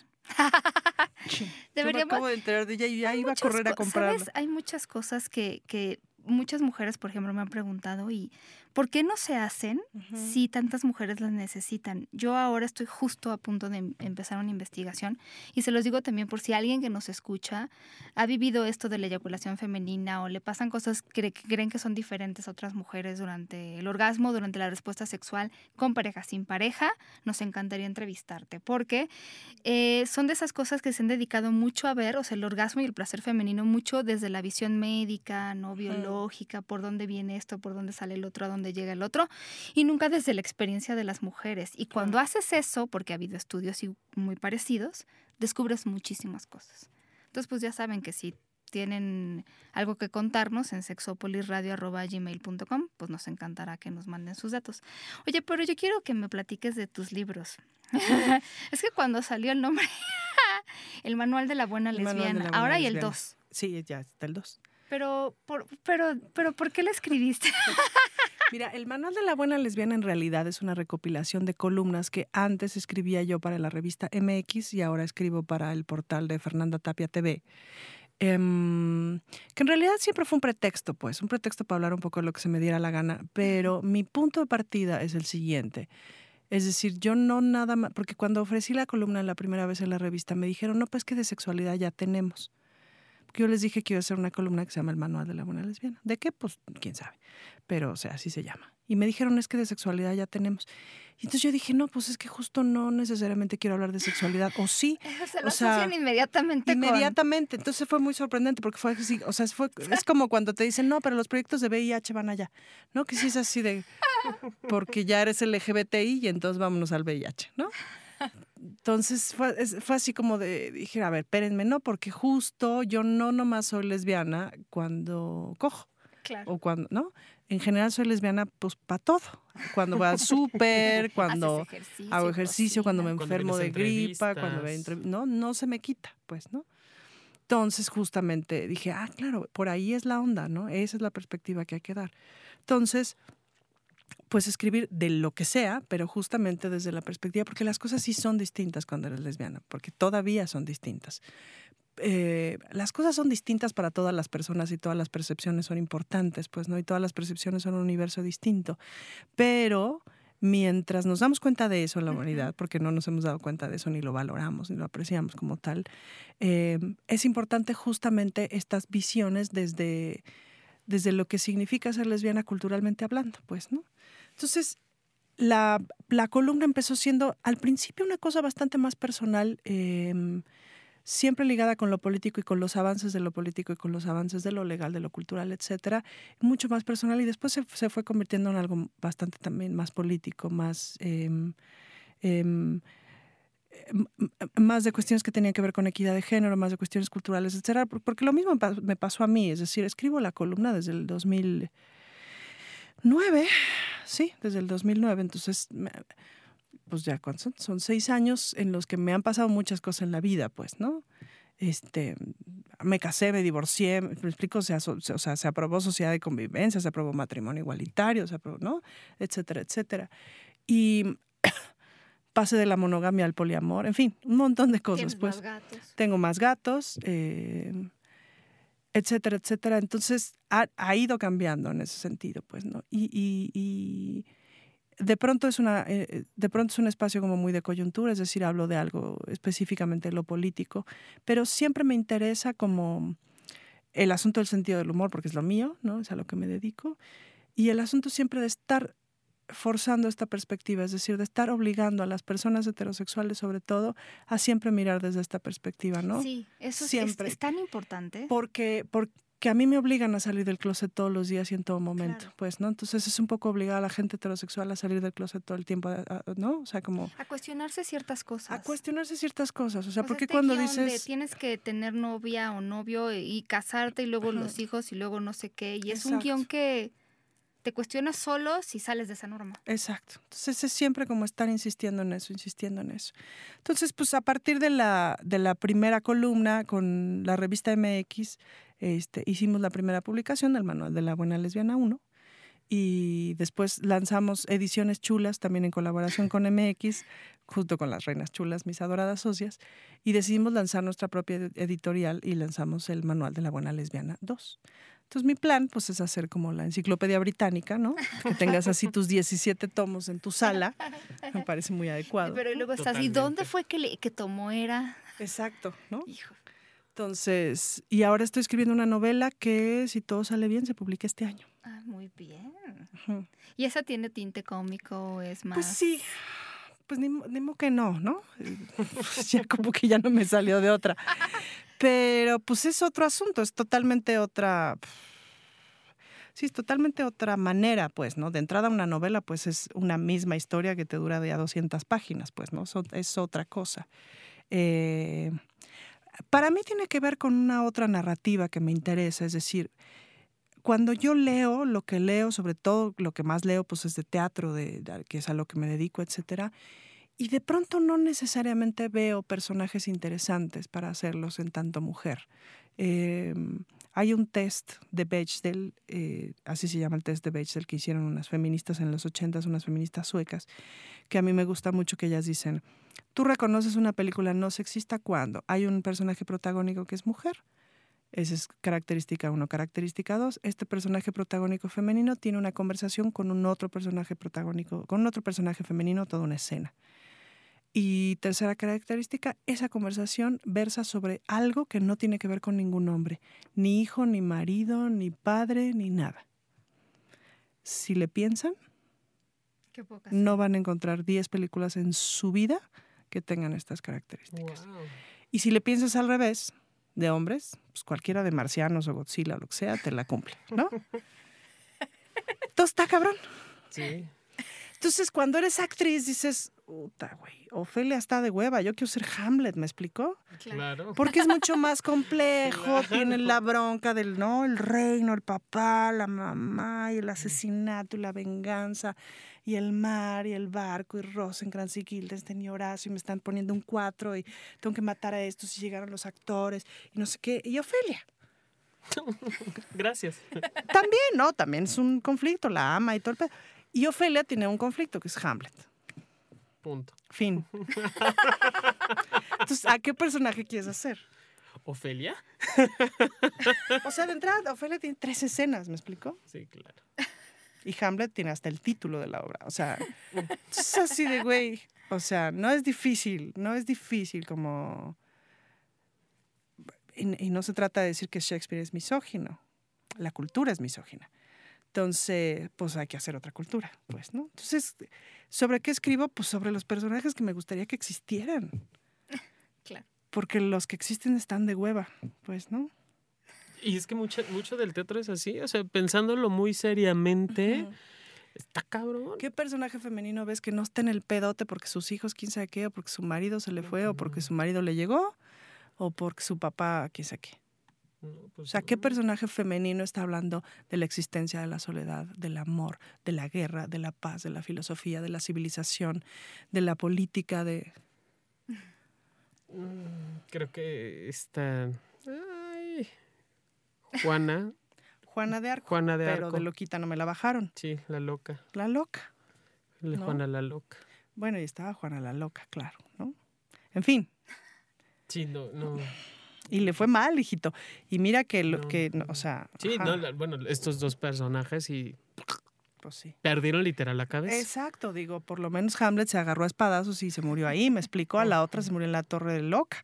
Yo me Deberíamos, acabo de enterar de ella y ya hay iba a correr a co- comprarla. ¿sabes? Hay muchas cosas que, que muchas mujeres, por ejemplo, me han preguntado y ¿por qué no se hacen si tantas mujeres las necesitan? Yo ahora estoy justo a punto de em- empezar una investigación y se los digo también por si alguien que nos escucha ha vivido esto de la eyaculación femenina o le pasan cosas que, que creen que son diferentes a otras mujeres durante el orgasmo, durante la respuesta sexual, con pareja, sin pareja, nos encantaría entrevistarte porque eh, son de esas cosas que se han dedicado mucho a ver, o sea, el orgasmo y el placer femenino mucho desde la visión médica, no biológica, por dónde viene esto, por dónde sale el otro, a dónde llega el otro, y nunca desde la experiencia de las mujeres. Y cuando haces eso, porque ha habido estudios muy parecidos, descubres muchísimas cosas. Entonces, pues ya saben que si tienen algo que contarnos en sexopolisradio.gmail.com, pues nos encantará que nos manden sus datos. Oye, pero yo quiero que me platiques de tus libros. es que cuando salió el nombre, el manual de la buena lesbiana, la buena ahora y el lesbiana. 2. Sí, ya está el 2. Pero, por, pero, pero, ¿por qué lo escribiste? Mira, el manual de la buena lesbiana en realidad es una recopilación de columnas que antes escribía yo para la revista MX y ahora escribo para el portal de Fernanda Tapia TV. Em, que en realidad siempre fue un pretexto, pues, un pretexto para hablar un poco de lo que se me diera la gana, pero mi punto de partida es el siguiente. Es decir, yo no nada más, porque cuando ofrecí la columna la primera vez en la revista me dijeron, no, pues que de sexualidad ya tenemos. Yo les dije que iba a hacer una columna que se llama El Manual de la Buena Lesbiana. ¿De qué? Pues quién sabe. Pero, o sea, así se llama. Y me dijeron, es que de sexualidad ya tenemos. Y entonces yo dije, no, pues es que justo no necesariamente quiero hablar de sexualidad. O sí, Se lo O sea, asocian inmediatamente con... inmediatamente. Entonces fue muy sorprendente porque fue así, o sea, fue, es como cuando te dicen, no, pero los proyectos de VIH van allá. ¿No? Que sí es así de, porque ya eres LGBTI y entonces vámonos al VIH, ¿no? Entonces fue, es- fue así como de, dije, a ver, espérenme, no, porque justo yo no nomás soy lesbiana cuando cojo Claro. o cuando, ¿no? En general soy lesbiana pues para todo. Cuando voy al súper, cuando ejercicio, hago ejercicio, cuando me Cuando enfermo de gripa, cuando me entrevistas. no, no se me quita, pues, ¿no? Entonces, justamente dije, ah, claro, por ahí es la onda, ¿no? Esa es la perspectiva que hay que dar. Entonces, pues escribir de lo que sea, pero justamente desde la perspectiva, porque las cosas sí son distintas cuando eres lesbiana, porque todavía son distintas. Eh, las cosas son distintas para todas las personas y todas las percepciones son importantes, pues, ¿no? Y todas las percepciones son un universo distinto. Pero mientras nos damos cuenta de eso en la humanidad, porque no nos hemos dado cuenta de eso, ni lo valoramos, ni lo apreciamos como tal, eh, es importante justamente estas visiones desde, desde lo que significa ser lesbiana culturalmente hablando, pues, ¿no? Entonces, la, la columna empezó siendo al principio una cosa bastante más personal, eh, siempre ligada con lo político y con los avances de lo político y con los avances de lo legal, de lo cultural, etcétera, mucho más personal. Y después se, se fue convirtiendo en algo bastante también más político, más... em, em, más de cuestiones que tenían que ver con equidad de género, más de cuestiones culturales, etcétera, por- porque lo mismo me pa- me pasó a mí, es decir, escribo la columna desde el 2009, sí, desde el 2009, entonces, pues ya, ¿cuántos son? Son seis años en los que me han pasado muchas cosas en la vida, pues, ¿no? Este, me casé, me divorcié, me explico, o sea, so- o sea, se aprobó sociedad de convivencia, se aprobó matrimonio igualitario, se aprobó, ¿no? Etcétera, etcétera. Y pasé de la monogamia al poliamor, en fin, un montón de cosas, pues más gatos. tengo más gatos, eh, etcétera, etcétera. Entonces ha, ha ido cambiando en ese sentido, pues, ¿no? Y, y- y de pronto es una, eh, de pronto es un espacio como muy de coyuntura, es decir, hablo de algo específicamente lo político, pero siempre me interesa como el asunto del sentido del humor, porque es lo mío, ¿no? Es a lo que me dedico. Y el asunto siempre de estar forzando esta perspectiva, es decir, de estar obligando a las personas heterosexuales sobre todo a siempre mirar desde esta perspectiva, ¿no? Sí, eso es- Siempre. Es, es tan importante. Porque, porque a mí me obligan a salir del closet todos los días y en todo momento, Claro. pues, ¿no? Entonces es un poco obligada a la gente heterosexual a salir del closet todo el tiempo, ¿no? O sea, como A cuestionarse ciertas cosas. a cuestionarse ciertas cosas, o sea, porque este cuando guion de dices... tienes que tener novia o novio y casarte y luego Ajá. los hijos y luego no sé qué. Y es un guion que te cuestionas solo si sales de esa norma. Exacto. Entonces es siempre como estar insistiendo en eso, insistiendo en eso. Entonces, pues a partir de la, de la primera columna con la revista MX, este, hicimos la primera publicación del Manual de la Buena Lesbiana 1 y después lanzamos ediciones chulas también en colaboración con MX, junto con las reinas chulas, mis adoradas socias, y decidimos lanzar nuestra propia editorial y lanzamos el Manual de la Buena Lesbiana 2. Entonces mi plan pues es hacer como la enciclopedia británica, ¿no? Que tengas así tus 17 tomos en tu sala, me parece muy adecuado. Pero luego estás, ¿y dónde fue que, que tomó era? Exacto, ¿no? Hijo. Entonces, y ahora estoy escribiendo una novela que, si todo sale bien, se publica este año. Ah, muy bien. ¿Y esa tiene tinte cómico o es más? Pues sí, pues ni, ni que no, ¿no? ya como que ya no me salió de otra. Pero pues es otro asunto, es totalmente otra... Sí, es totalmente otra manera, pues, ¿no? De entrada una novela, pues es una misma historia que te dura de a 200 páginas, pues, ¿no? Es otra cosa. Eh, para mí tiene que ver con una otra narrativa que me interesa, es decir, cuando yo leo, lo que leo, sobre todo lo que más leo, pues es de teatro, de, que es a lo que me dedico, etcétera, y de pronto no necesariamente veo personajes interesantes para hacerlos en tanto mujer. Em, hay un test de Bechdel, eh, así se llama el test de Bechdel, que hicieron unas feministas en los 80, unas feministas suecas, que a mí me gusta mucho que ellas dicen, tú reconoces una película no sexista cuando hay un personaje protagónico que es mujer. Esa es característica uno. Característica dos, este personaje protagónico femenino tiene una conversación con un otro personaje protagónico, con otro personaje femenino, toda una escena. Y tercera característica, esa conversación versa sobre algo que no tiene que ver con ningún hombre, ni hijo, ni marido, ni padre, ni nada. Si le piensan, no van a encontrar 10 películas en su vida que tengan estas características. Y si le piensas al revés, de hombres, pues cualquiera de marcianos o Godzilla o lo que sea, te la cumple, ¿no? Entonces está cabrón. Sí. Entonces, cuando eres actriz, dices, puta, güey, Ofelia está de hueva, yo quiero ser Hamlet, ¿me explicó? Claro. Porque es mucho más complejo, tiene la bronca del, ¿no? El reino, el papá, la mamá, y el asesinato, y la venganza, y el mar, y el barco, y Rosencrantz y Guildenstern y Horacio, y me están poniendo un cuatro, y tengo que matar a estos, y llegaron los actores, y no sé qué, y Ofelia. Gracias. También, ¿no? También es un conflicto, la ama y todo el pedo. Y Ofelia tiene un conflicto que es Hamlet. Punto. Fin. Entonces, ¿a qué personaje quieres hacer? ¿Ofelia? o sea, de entrada, Ofelia tiene tres escenas, ¿me explico? Sí, claro. Y Hamlet tiene hasta el título de la obra. O sea, es así de güey. O sea, no es difícil, no es difícil como... Y, y no se trata de decir que Shakespeare es misógino. La cultura es misógina. Entonces, pues hay que hacer otra cultura, pues, ¿no? Entonces, ¿sobre qué escribo? Pues sobre los personajes que me gustaría que existieran. Claro. Porque los que existen están de hueva, pues, ¿no? Y es que mucho, mucho del teatro es así, o sea, pensándolo muy seriamente, está cabrón. ¿Qué personaje femenino ves que no está en el pedote porque sus hijos, quién sabe qué, o porque su marido se le fue, o porque su marido le llegó, o porque su papá, quién sabe qué? Pues o sea, ¿qué personaje femenino está hablando de la existencia de la soledad, del amor, de la guerra, de la paz, de la filosofía, de la civilización, de la política, de... Mm, creo que está... Ay. Juana. Juana de Arco. Juana de pero Arco. de loquita no me la bajaron. Sí, la loca. La loca. La ¿No? Juana la loca. Bueno, y estaba Juana la loca, claro, ¿no? En fin, Sí, no, no. Y le fue mal, hijito. Y mira que, lo, No, que no. o sea... Sí, no, la- bueno, estos dos personajes y pues sí. perdieron literal la cabeza. Exacto, digo, por lo menos Hamlet se agarró a espadazos y se murió ahí, me explicó, a la otra se murió en la torre de loca.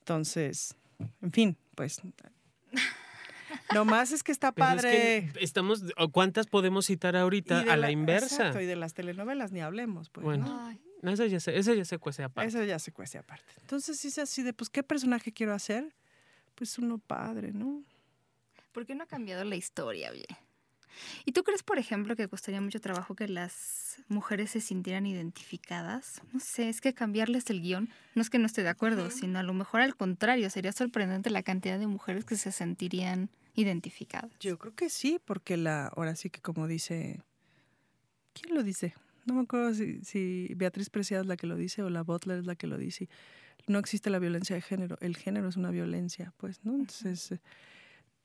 Entonces, en fin, pues... Lo más es que está Pero es padre. que estamos, ¿o ¿cuántas podemos citar ahorita a la, inversa? Exacto, y de las telenovelas ni hablemos, pues. Bueno. ¿no? Ay, No, Eso ya se, eso ya se cuece aparte. Eso ya se cuece aparte. Entonces, sí es así de, pues, ¿qué personaje quiero hacer? Pues uno padre, ¿no? ¿Por qué no ha cambiado la historia, oye? ¿Y tú crees, por ejemplo, que costaría mucho trabajo que las mujeres se sintieran identificadas? No sé, es que cambiarles el guion no es que no esté de acuerdo, sino a lo mejor al contrario, sería sorprendente la cantidad de mujeres que se sentirían identificadas. Yo creo que sí, porque la, ahora sí que como dice, ¿quién lo dice? No me acuerdo si, si Beatriz Preciada es la que lo dice o la Butler es la que lo dice. No existe la violencia de género, el género es una violencia, pues, ¿no? Entonces,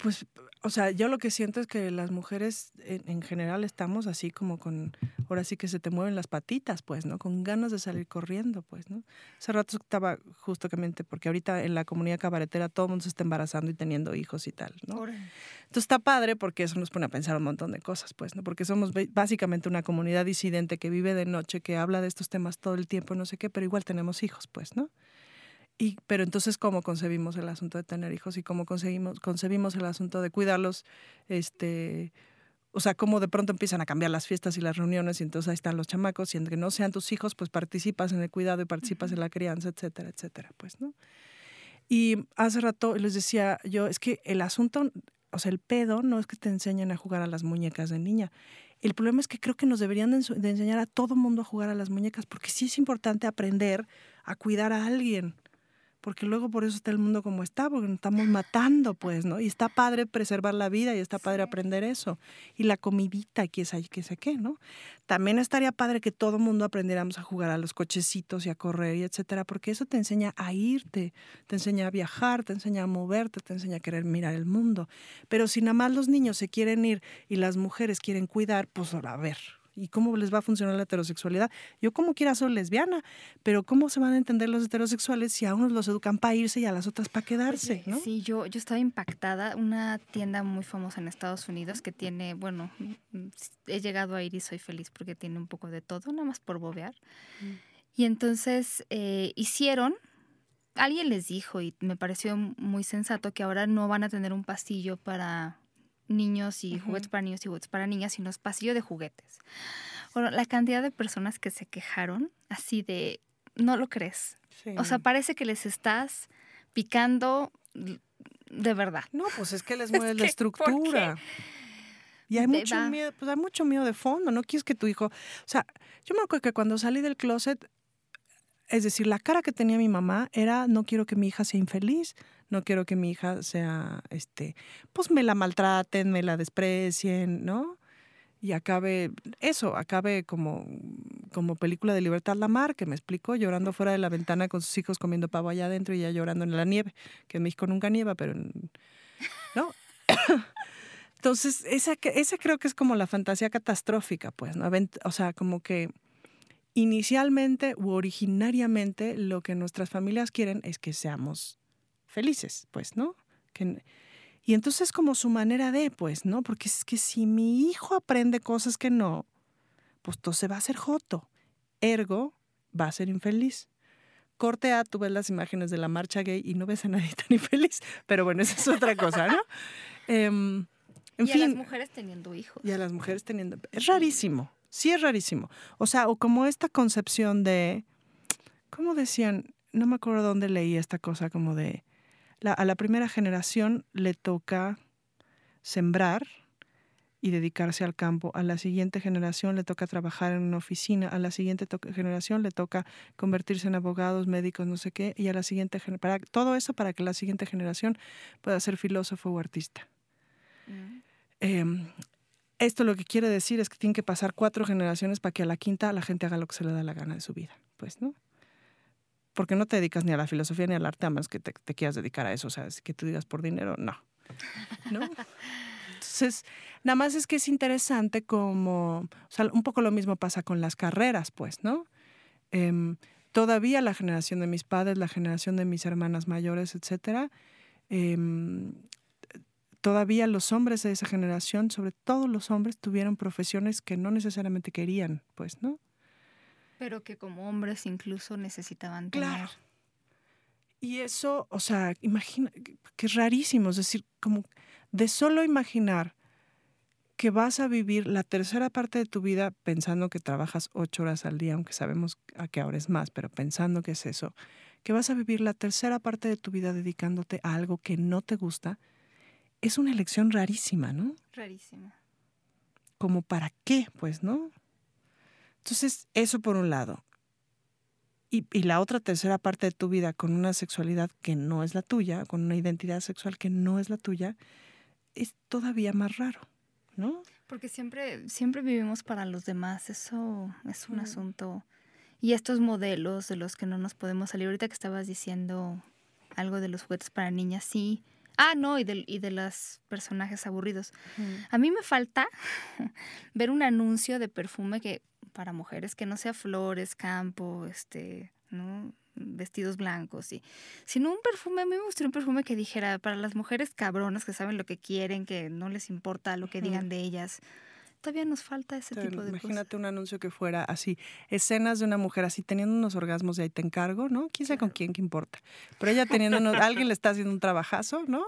pues, o sea, yo lo que siento es que las mujeres en, general estamos así como con, ahora sí que se te mueven las patitas, pues, ¿no? Con ganas de salir corriendo, pues, ¿no? Hace rato estaba justamente porque ahorita en la comunidad cabaretera todo el mundo se está embarazando y teniendo hijos y tal, ¿no? Entonces está padre porque eso nos pone a pensar un montón de cosas, pues, ¿no? Porque somos básicamente una comunidad disidente que vive de noche, que habla de estos temas todo el tiempo, no sé qué, pero igual tenemos hijos, pues, ¿no? Y, pero entonces, ¿cómo concebimos el asunto de tener hijos y cómo concebimos, concebimos el asunto de cuidarlos? Este, o sea, cómo de pronto empiezan a cambiar las fiestas y las reuniones y entonces ahí están los chamacos y aunque no sean tus hijos, pues participas en el cuidado y participas en la crianza, etcétera, etcétera, pues, ¿no? Y hace rato les decía yo, es que el asunto, o sea, el pedo no es que te enseñen a jugar a las muñecas de niña. El problema es que creo que nos deberían de enseñar a todo mundo a jugar a las muñecas, porque sí es importante aprender a cuidar a alguien porque luego por eso está el mundo como está, porque nos estamos matando, pues, ¿no? Y está padre preservar la vida y está padre aprender eso. Y la comidita, que es ahí, que sé qué, ¿no? También estaría padre que todo el mundo aprendiéramos a jugar a los cochecitos y a correr y etcétera, porque eso te enseña a irte, te enseña a viajar, te enseña a moverte, te enseña a querer mirar el mundo. Pero si nada más los niños se quieren ir y las mujeres quieren cuidar, pues a ver, y cómo les va a funcionar la heterosexualidad. Yo como quiera soy lesbiana, pero ¿cómo se van a entender los heterosexuales si a unos los educan para irse y a las otras para quedarse? ¿no? Sí, yo, yo estaba impactada. Una tienda muy famosa en Estados Unidos que tiene, bueno, he llegado a ir y soy feliz porque tiene un poco de todo, nada más por bobear. Mm. Y entonces eh, hicieron alguien les dijo y me pareció muy sensato que ahora no van a tener un pasillo para niños y juguetes para niños y juguetes para niñas, sino es pasillo de juguetes. Bueno, la cantidad de personas que se quejaron así de, no lo crees. O sea, parece que les estás picando de verdad. No, pues es que les mueve la estructura. Y hay mucho miedo, pues hay mucho miedo de fondo, no quieres que tu hijo, o sea, yo me acuerdo que cuando salí del closet, es decir, la cara que tenía mi mamá era no quiero que mi hija sea infeliz, no quiero que mi hija sea, este, pues me la maltraten, me la desprecien, ¿no? Y acabe, eso, acabe como, como película de Libertad Lamar, que me explicó, llorando fuera de la ventana con sus hijos comiendo pavo allá adentro y ya llorando en la nieve, que en México nunca nieva, pero, ¿no? Entonces, esa, esa creo que es como la fantasía catastrófica, pues, ¿no? O sea, como que inicialmente u originariamente lo que nuestras familias quieren es que seamos felices, pues, ¿no? Que, y entonces como su manera de, pues, ¿no? Porque es que si mi hijo aprende cosas que no, pues todo se va a hacer joto. Ergo, va a ser infeliz. Corte A, tú ves las imágenes de la marcha gay y no ves a nadie tan infeliz. Pero bueno, esa es otra cosa, ¿no? Em, en y a las mujeres teniendo hijos. Y a las mujeres teniendo... Es rarísimo, sí es rarísimo. O sea, o como esta concepción de... ¿Cómo decían? No me acuerdo dónde leí esta cosa como de a la primera generación le toca sembrar y dedicarse al campo. A la siguiente generación le toca trabajar en una oficina. A la siguiente generación le toca convertirse en abogados, médicos, no sé qué. Y a la siguiente para todo eso para que la siguiente generación pueda ser filósofo o artista. Mm. Em, esto lo que quiere decir es que tienen que pasar cuatro generaciones para que a la quinta la gente haga lo que se le da la gana de su vida, pues, ¿no? porque no te dedicas ni a la filosofía ni al arte, a menos que te, quieras dedicar a eso. O sea, que tú digas por dinero, no. Entonces, nada más es que es interesante como, o sea, un poco lo mismo pasa con las carreras, pues, ¿no? Em, todavía la generación de mis padres, la generación de mis hermanas mayores, etcétera, em, todavía los hombres de esa generación, sobre todo los hombres, tuvieron profesiones que no necesariamente querían, pues, ¿no? Pero que como hombres incluso necesitaban tener. Claro. Y eso, o sea, imagina, que es rarísimo, es decir, como de solo imaginar que vas a vivir la tercera parte de tu vida pensando que trabajas ocho horas al día, aunque sabemos a qué hora es más, pero pensando que es eso, que vas a vivir la tercera parte de tu vida dedicándote a algo que no te gusta, es una elección rarísima, ¿no? Rarísima. Como para qué, pues, ¿no? Entonces, eso por un lado. Y, la otra tercera parte de tu vida con una sexualidad que no es la tuya, con una identidad sexual que no es la tuya, es todavía más raro, ¿no? Porque siempre, siempre vivimos para los demás, eso es un asunto. Y estos modelos de los que no nos podemos salir, ahorita que estabas diciendo algo de los juguetes para niñas, sí. Ah, no, y de, y de los personajes aburridos. A mí me falta ver un anuncio de perfume que para mujeres que no sea flores, campo, este, ¿no? vestidos blancos y sino un perfume a mí me gustaría un perfume que dijera para las mujeres cabronas que saben lo que quieren que no les importa lo que digan de ellas todavía nos falta ese tipo de imagínate un anuncio que fuera así escenas de una mujer así teniendo unos orgasmos y ahí te encargo no quién sabe con quién qué importa pero ella teniendo unos, alguien le está haciendo un trabajazo no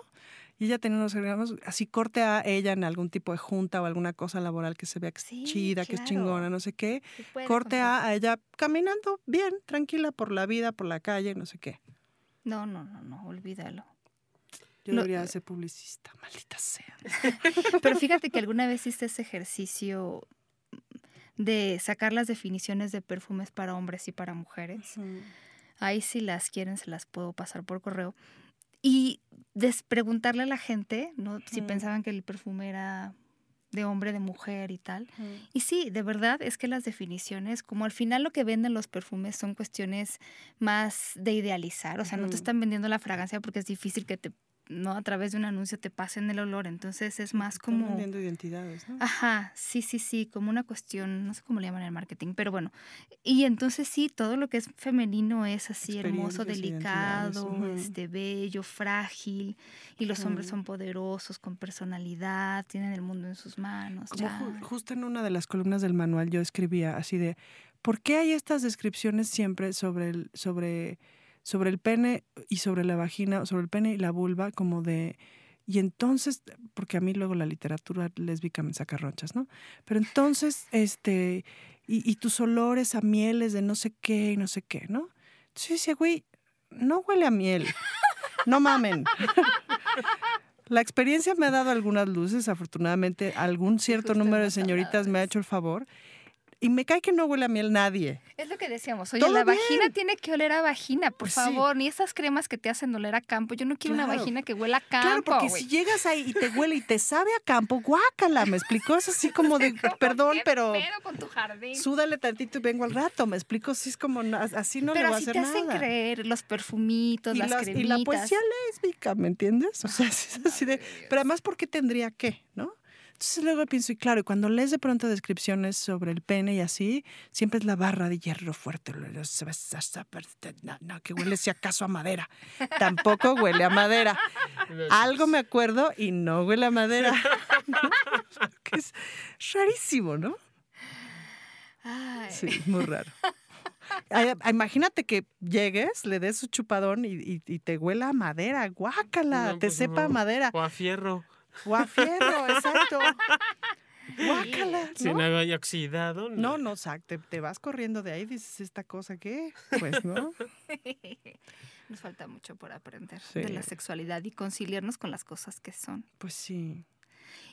y ella tenía unos orgasmos, así corte a ella en algún tipo de junta o alguna cosa laboral que se vea que es chida, que es chingona, no sé qué. Corte a, ella caminando bien, tranquila por la vida, por la calle, no sé qué. No, no, no, no, olvídalo. Yo debería ser publicista, maldita sea. Pero fíjate que alguna vez hiciste ese ejercicio de sacar las definiciones de perfumes para hombres y para mujeres. Ahí si las quieren se las puedo pasar por correo. Y preguntarle a la gente, ¿no? Si pensaban que el perfume era de hombre, de mujer y tal. Y sí, de verdad es que las definiciones, como al final lo que venden los perfumes son cuestiones más de idealizar, o sea, no te están vendiendo la fragancia porque es difícil que te no a través de un anuncio te pasen el olor, entonces es más como... vendiendo identidades, ¿no? Ajá, sí, sí, sí, como una cuestión, no sé cómo le llaman en el marketing, pero bueno, y entonces sí, todo lo que es femenino es así hermoso, delicado, este, bello, frágil, y los hombres son poderosos, con personalidad, tienen el mundo en sus manos. justo en una de las columnas del manual yo escribía así de, ¿por qué hay estas descripciones siempre sobre el... sobre sobre el pene y sobre la vagina, sobre el pene y la vulva, como de... Y entonces, porque a mí luego la literatura lésbica me saca ronchas, ¿no? Pero entonces, este, y, tus olores a mieles de no sé qué y no sé qué, ¿no? Entonces yo decía, güey, no huele a miel, no mamen. La experiencia me ha dado algunas luces, afortunadamente algún cierto número de señoritas me ha hecho el favor y me cae que no huele a miel nadie. Es lo que decíamos. Oye, la vagina tiene que oler a vagina, por favor. Ni esas cremas que te hacen oler a campo. Yo no quiero una vagina que huela a campo. Claro, porque si llegas ahí y te huele y te sabe a campo, guácala. Me explicó. Es así como de, perdón, pero. con tu jardín. Súdale tantito y vengo al rato. Me explico. Si es como, así no le va a hacer nada. Pero te hacen creer los perfumitos, las cremitas. Y la poesía lésbica, ¿me entiendes? O sea, es así de. Pero además, ¿por qué tendría que, no? Entonces luego pienso, y claro, y cuando lees de pronto descripciones sobre el pene y así, siempre es la barra de hierro fuerte. No, no, que huele si acaso a madera. Tampoco huele a madera. Algo me acuerdo y no huele a madera. que es rarísimo, ¿no? Sí, muy raro. Imagínate que llegues, le des su chupadón y, te huela a madera, guácala, te pues sepa a madera. O a fierro. Guafierro, exacto. Guácala. Si no haya oxidado. No, no, exacto. Te, vas corriendo de ahí y dices, ¿esta cosa qué? Pues no. Nos falta mucho por aprender de la sexualidad y conciliarnos con las cosas que son. Pues sí.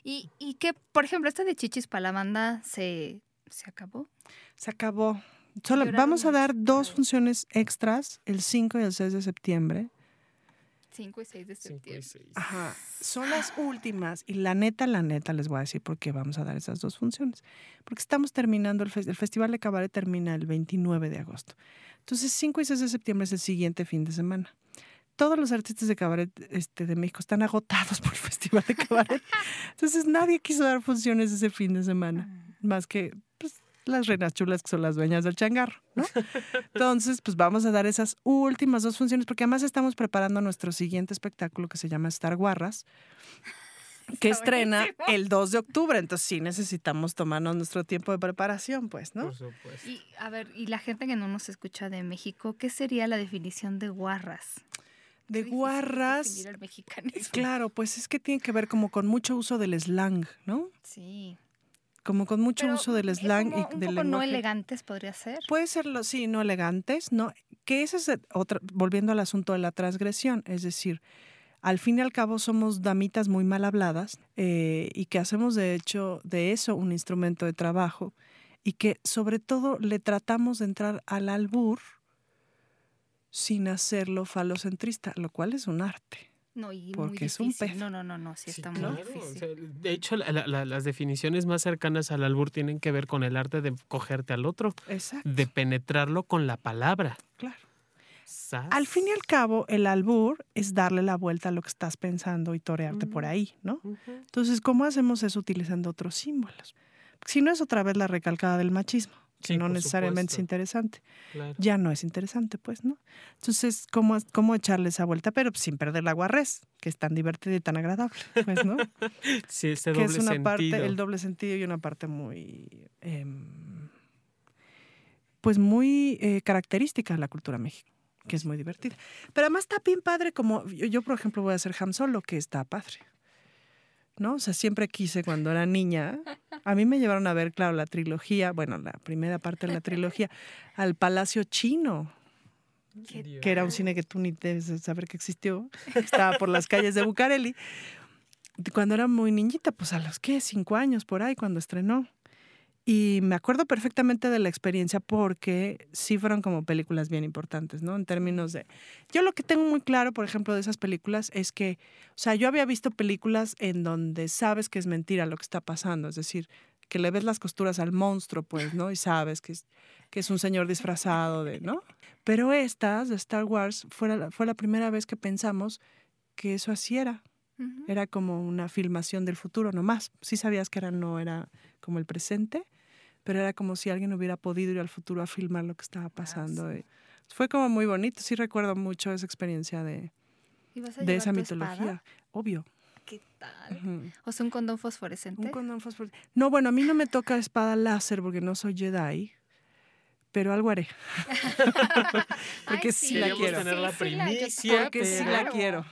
Y, y que, por ejemplo, esta de Chichis para la banda se, se acabó. Se acabó. Solo, vamos a dar dos funciones extras el 5 y el 6 de septiembre. 5 y 6 de septiembre. Ajá, son las últimas y la neta, la neta les voy a decir por qué vamos a dar esas dos funciones. Porque estamos terminando, el, el Festival de Cabaret termina el 29 de agosto. Entonces 5 y 6 de septiembre es el siguiente fin de semana. Todos los artistas de cabaret este, de México están agotados por el Festival de Cabaret. Entonces nadie quiso dar funciones ese fin de semana, ah. más que las reinas chulas que son las dueñas del changarro, ¿no? Entonces, pues vamos a dar esas últimas dos funciones, porque además estamos preparando nuestro siguiente espectáculo que se llama Star Guarras, que estrena el 2 de octubre. Entonces, sí necesitamos tomarnos nuestro tiempo de preparación, pues, ¿no? Por supuesto. Y, a ver, y la gente que no nos escucha de México, ¿qué sería la definición de guarras? De guarras. Claro, pues es que tiene que ver como con mucho uso del slang, ¿no? Sí como con mucho uso del slang y del poco no elegantes podría ser. Puede serlo, sí, no elegantes, no, que ese es otra, volviendo al asunto de la transgresión, es decir, al fin y al cabo somos damitas muy mal habladas eh, y que hacemos de hecho de eso un instrumento de trabajo y que sobre todo le tratamos de entrar al albur sin hacerlo falocentrista, lo cual es un arte. No, y Porque muy es un pez. No, no, no, no, sí Sí, está claro, muy o difícil. sea, de hecho, la- la- la- las definiciones más cercanas al albur tienen que ver con el arte de cogerte al otro, Exacto. de penetrarlo con la palabra. Claro. Sas. Al fin y al cabo, el albur es darle la vuelta a lo que estás pensando y torearte por ahí, ¿no? Entonces, ¿cómo hacemos eso utilizando otros símbolos? Si no es otra vez la recalcada del machismo, que Sí, no necesariamente es interesante. Claro. Ya no es interesante, pues, ¿no? Entonces, ¿cómo, cómo echarle esa vuelta? Pero sin perder la guarrez, que es tan divertida y tan agradable, pues, ¿no? Sí, este que doble es una sentido. parte, el doble sentido y una parte muy, em, pues muy eh, característica de la cultura mexicana, que es muy divertida. Pero además está bien padre como, yo, yo, por ejemplo voy a hacer Ham Solo, que está padre. ¿No? O sea, siempre quise cuando era niña. A mí me llevaron a ver, claro, la trilogía, bueno, la primera parte de la trilogía, al Palacio Chino, ¿Qué que era un cine que tú ni debes de saber que existió. Estaba por las calles de Bucareli. Cuando era muy niñita, pues a los qué, cinco años por ahí, cuando estrenó. Y me acuerdo perfectamente de la experiencia porque sí fueron como películas bien importantes, ¿no? En términos de... Yo lo que tengo muy claro, por ejemplo, de esas películas es que, o sea, yo había visto películas en donde sabes que es mentira lo que está pasando, es decir, que le ves las costuras al monstruo, pues, ¿no? Y sabes que es, que es un señor disfrazado de, ¿no? Pero estas de Star Wars fue la, fue la primera vez que pensamos que eso así era. Ujú. Era como una filmación del futuro nomás. Sí sabías que era, no era como el presente, pero era como si alguien hubiera podido ir al futuro a filmar lo que estaba pasando. y Fue como muy bonito. Sí recuerdo mucho esa experiencia de, ¿Y vas a de esa mitología. espada? Obvio. ¿Qué tal? Ujú. O sea, un condón fosforescente. Un condón fosforescente. No, bueno, a mí no me toca espada láser porque no soy Jedi, pero algo haré. porque Ay, sí la Queríamos quiero. tener la Sí, sí, primicia, Porque sí la Claro. quiero.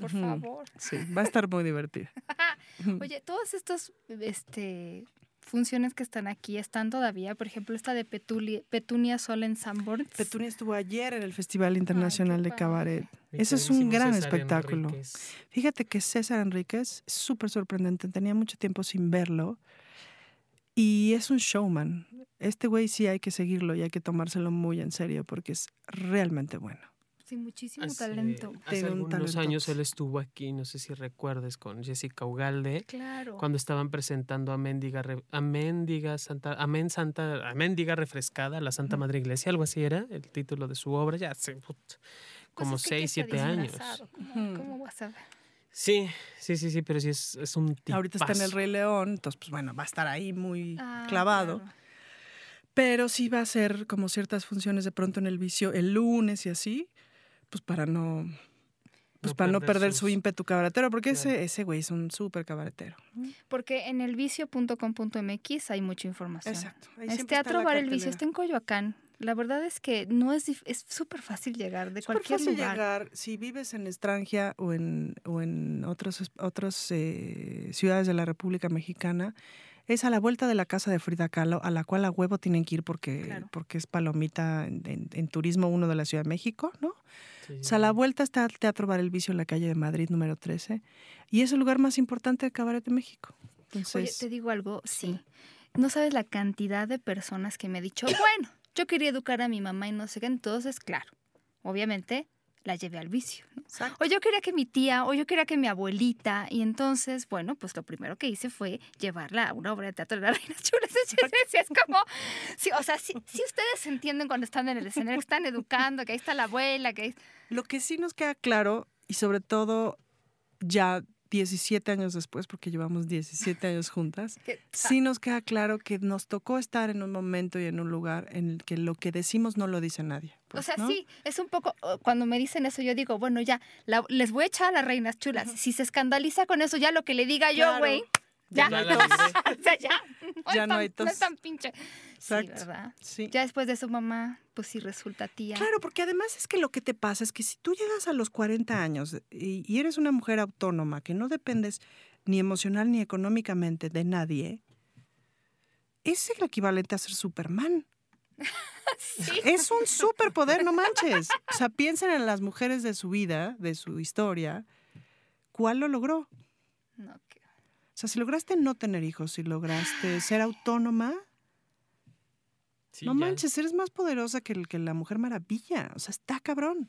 Por favor. Sí, va a estar muy divertida. Oye, todas estas este, funciones que están aquí están todavía. Por ejemplo, esta de Petulia, Petunia Sol en Sanborns. Petunia estuvo ayer en el Festival Internacional de. Cabaret. Ese es un gran César espectáculo. Enríquez. Fíjate que César Enríquez es súper sorprendente. Tenía mucho tiempo sin verlo. Y es un showman. Este güey sí hay que seguirlo y hay que tomárselo muy en serio porque es realmente bueno. Sí, muchísimo Hace, talento. hace un algunos talentote. años él estuvo aquí, no sé si recuerdes, con Jessica Ugalde, Claro. cuando estaban presentando a Méndiga, a Méndiga Santa, Amén Santa, a Méndiga Refrescada, la Santa Madre Iglesia, algo así era el título de su obra, ya hace put, Pues como seis, siete años. ¿Cómo, cómo vas a ver? Sí, sí, sí, sí, pero sí es, es un tipazo. Ahorita está en el Rey León, entonces pues bueno, va a estar ahí muy Ah, clavado. claro. Pero sí va a ser como ciertas funciones de pronto en el vicio el lunes y así, pues para no, pues No para no perder perder su ímpetu cabaretero, porque Claro. ese, ese güey es un súper cabaretero. Porque en elvicio.com.mx hay mucha información. Exacto. ahí Es está Teatro Bar El Vicio, está en Coyoacán. La verdad es que no es dif- es súper fácil llegar de Súper cualquier fácil lugar. llegar. Si vives en Estrangia o en, o en otros, otras eh, ciudades de la República Mexicana, es a la vuelta de la casa de Frida Kahlo, a la cual a huevo tienen que ir porque, Claro. porque es palomita en, en- en Turismo 1 de la Ciudad de México, ¿no? Sí, O sea, a la vuelta está el Teatro Bar El Vicio en la calle de Madrid, número 13, y es el lugar más importante del cabaret de México. Oye, Entonces, te digo algo, sí. No sabes la cantidad de personas que me ha dicho, bueno, yo quería educar a mi mamá y no sé qué, entonces, claro, obviamente la llevé al vicio. O yo quería que mi tía, o yo quería que mi abuelita, y entonces, bueno, pues lo primero que hice fue llevarla a una obra de teatro de las Reinas Chulas. Entonces, es como, sí, o sea, si ustedes entienden cuando están en el escenario, que están educando, que ahí está la abuela, que ahí... Lo que sí nos queda claro, y sobre todo ya 17 años después, porque llevamos 17 años juntas, sí nos queda claro que nos tocó estar en un momento y en un lugar en el que lo que decimos no lo dice nadie. O pues, sea, ¿no? sí, es un poco, uh, cuando me dicen eso, yo digo, bueno, ya, la- les voy a echar a las reinas chulas. Si se escandaliza con eso, ya lo que le diga yo, Claro. güey, ya. Ya o sea, ya. No Ya es no tan- hay tos. es tan pinche. Sí. ¿verdad? Sí. Ya después de su mamá, pues sí resulta tía. Claro, porque además es que lo que te pasa es que si tú llegas a los 40 años y, y eres una mujer autónoma, que no dependes ni emocional ni económicamente de nadie, es el equivalente a ser Superman. Sí. Es un superpoder, no manches. O sea, piensen en las mujeres de su vida, de su historia. ¿Cuál lo logró? No, que- O sea, si lograste no tener hijos, si lograste ser autónoma, Sí, no ya. manches, eres más poderosa que, el- que la mujer maravilla. O sea, está cabrón.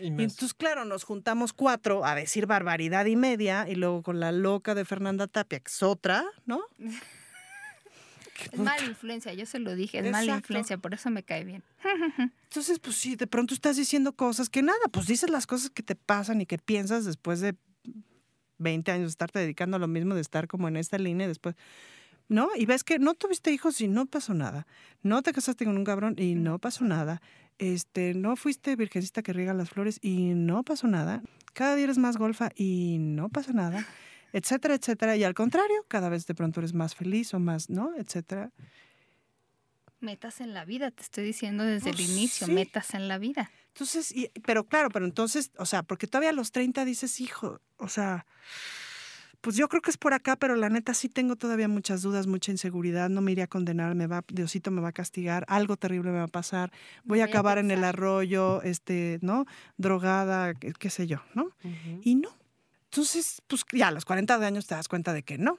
Y entonces, claro, nos juntamos cuatro a decir barbaridad y media y luego con la loca de Fernanda Tapia, que es otra, ¿no? Es mala influencia, yo se lo dije, es mala influencia, por eso me cae bien. Entonces, pues sí, de pronto estás diciendo cosas que nada, pues dices las cosas que te pasan y que piensas después de 20 años de estarte dedicando a lo mismo, de estar como en esta línea y después, ¿no? Y ves que no tuviste hijos y no pasó nada. No te casaste con un cabrón y no pasó nada. Este, no fuiste virgencita que riega las flores y no pasó nada. Cada día eres más golfa y no pasa nada. Etcétera, etcétera. Y al contrario, cada vez de pronto eres más feliz o más, ¿no? Etcétera. Metas en la vida, te estoy diciendo desde el inicio, sí. metas en la vida. Entonces, y- pero claro, pero entonces, o sea, porque todavía a los 30 dices, hijo, o sea, pues yo creo que es por acá, pero la neta sí tengo todavía muchas dudas, mucha inseguridad, no me iría a condenar, me va, Diosito me va a castigar, algo terrible me va a pasar, voy a acabar en el arroyo, este, ¿no? Drogada, qué, qué sé yo, ¿no? Y no. Entonces, pues ya a los 40 de años te das cuenta de que no,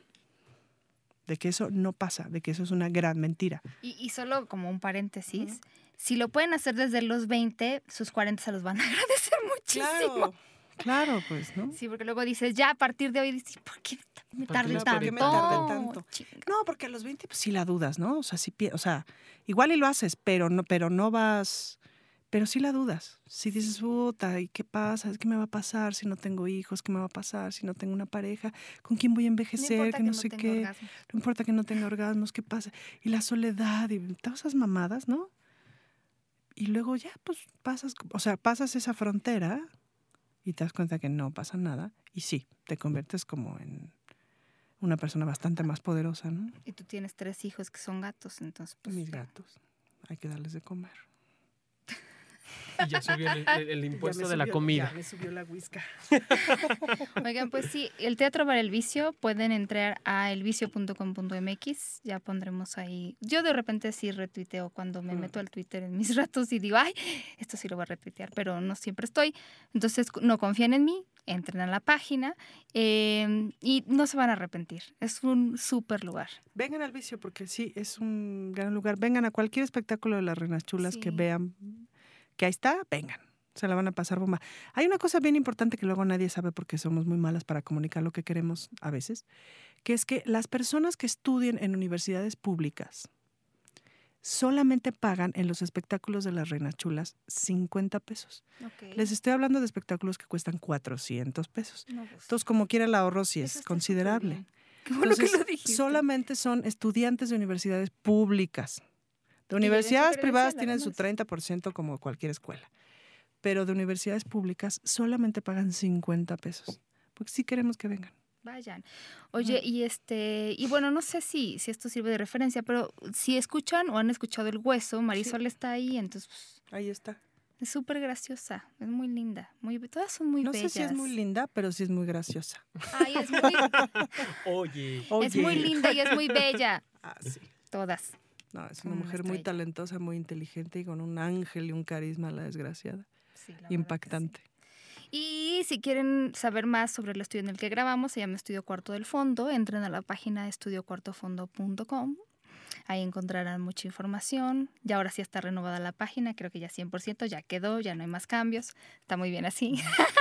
de que eso no pasa, de que eso es una gran mentira. Y, y solo como un paréntesis, si lo pueden hacer desde los 20, sus 40 se los van a agradecer muchísimo. claro, pues, ¿no? Sí, porque luego dices, ya a partir de hoy, dices, ¿por qué me ¿Por qué tardé me tanto? me tardé tanto? Chinga. No, porque a los 20 pues sí la dudas, ¿no? O sea, sí, o sea, igual y lo haces, pero no, pero no vas, pero sí la dudas. Si dices, puta, ¿y qué pasa? ¿Qué me va a pasar si no tengo hijos? ¿Qué me va a pasar si no tengo una pareja? ¿Con quién voy a No envejecer? importa que no sé tenga qué. orgasmo. No importa que no tenga orgasmos, ¿qué pasa? Y la soledad y todas esas mamadas, ¿no? Y luego ya, pues pasas, o sea, pasas esa frontera y te das cuenta que no pasa nada. Y sí, te conviertes como en una persona bastante más poderosa, ¿no? Y tú tienes tres hijos que son gatos, entonces pues... Mis gatos. Hay que darles de comer. Y ya subió el, el- el impuesto de la comida. me subió la whisca. Oigan, pues sí, el Teatro para el Vicio, pueden entrar a elvicio.com.mx, ya pondremos ahí. Yo de repente sí retuiteo cuando me Mm. meto al Twitter en mis ratos y digo, ay, esto sí lo voy a retuitear, pero no siempre estoy. Entonces, no confíen en mí, entren a la página eh, y no se van a arrepentir. Es un súper lugar. Vengan al vicio porque sí, es un gran lugar. Vengan a cualquier espectáculo de las Reinas Chulas que vean que ahí está, vengan. Se la van a pasar bomba. Hay una cosa bien importante que luego nadie sabe porque somos muy malas para comunicar lo que queremos a veces, que es que las personas que estudien en universidades públicas solamente pagan en los espectáculos de las Reinas Chulas 50 pesos. Les estoy hablando de espectáculos que cuestan 400 pesos. No, pues, Entonces, como quiera el ahorro sí es considerable. bien. Qué bueno que Entonces, lo dijiste. solamente son estudiantes de universidades públicas. De universidades privadas tienen su además. 30% como cualquier escuela. Pero de universidades públicas solamente pagan 50 pesos. Porque sí queremos que vengan. Vayan. Oye, y este, y bueno, no sé si, si esto sirve de referencia, pero si escuchan o han escuchado el hueso, Marisol está ahí, entonces pues, Ahí está. es súper graciosa, es muy linda, muy todas son muy no bellas. sé si es muy linda, pero sí es muy graciosa. Ay, es muy, Oye. es muy linda y es muy bella. Ah, sí. Todas. No, es una una mujer muy talentosa, muy inteligente y con un ángel y un carisma, la desgraciada. Sí, la. Impactante. Y si quieren saber más sobre el estudio en el que grabamos, se llama Estudio Cuarto del Fondo, entren a la página estudiocuartofondo.com. Ahí encontrarán mucha información. Ya ahora sí está renovada la página, creo que ya 100%, ya quedó, ya no hay más cambios. Está muy bien así.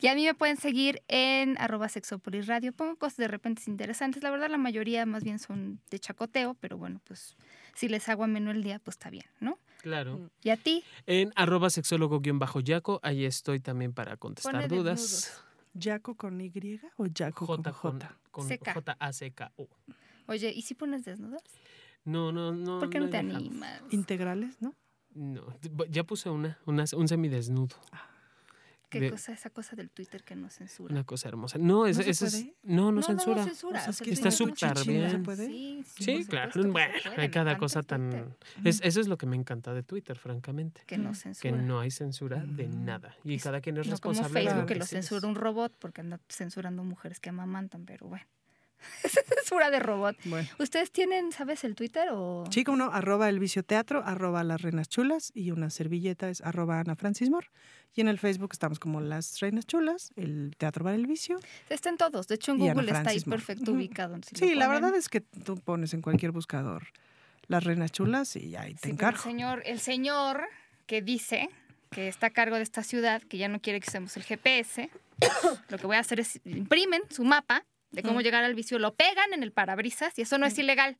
y a mí me pueden seguir en arroba sexopolisradio. Pongo cosas de repente interesantes. La verdad, la mayoría más bien son de chacoteo, pero bueno, pues si les hago ameno el día, pues está bien, ¿no? Claro. ¿Y a ti? En arroba sexólogo-yaco, ahí estoy también para contestar Pone dudas. ¿Yaco con Y o Yaco con J con, J? con. J-A-C-K-O. Oye, ¿y si pones desnudas? No, no, no. ¿Por qué no te animas? Integrales, ¿no? No, ya puse una, una un semidesnudo. ¿Qué de- cosa? Esa cosa del Twitter que no censura. Una cosa hermosa. No, es, se es- es- no, no, No, censura. No, censura. O sea, es que está no súper bien. ¿Se puede? Sí, sí, Sí, claro. supuesto que Bueno, puede, hay cada cosa tan... Es, eso es lo que me encanta de Twitter, francamente. Que no Que censura. no hay censura de nada. Y cada quien es No como responsable de Facebook lo que que lo censura un robot porque anda censurando mujeres que amamantan, pero bueno. Es censura de robot. Bueno. ¿Ustedes tienen, sabes, el Twitter o...? Sí, como no, arroba el vicio teatro, arroba las reinas chulas y una servilleta es arroba Ana Francis Mor. Y en el Facebook estamos como las reinas chulas, el teatro para el vicio. Están todos. De hecho, en Google está ahí Moore. perfecto ubicado. si sí, la verdad es que tú pones en cualquier buscador las reinas chulas y ahí te Sí, encargo. El señor, el señor que dice que está a cargo de esta ciudad, que ya no quiere que usemos el GPS, lo que voy a hacer es imprimen su mapa de cómo Mm. llegar al vicio, lo pegan en el parabrisas y eso no es ilegal.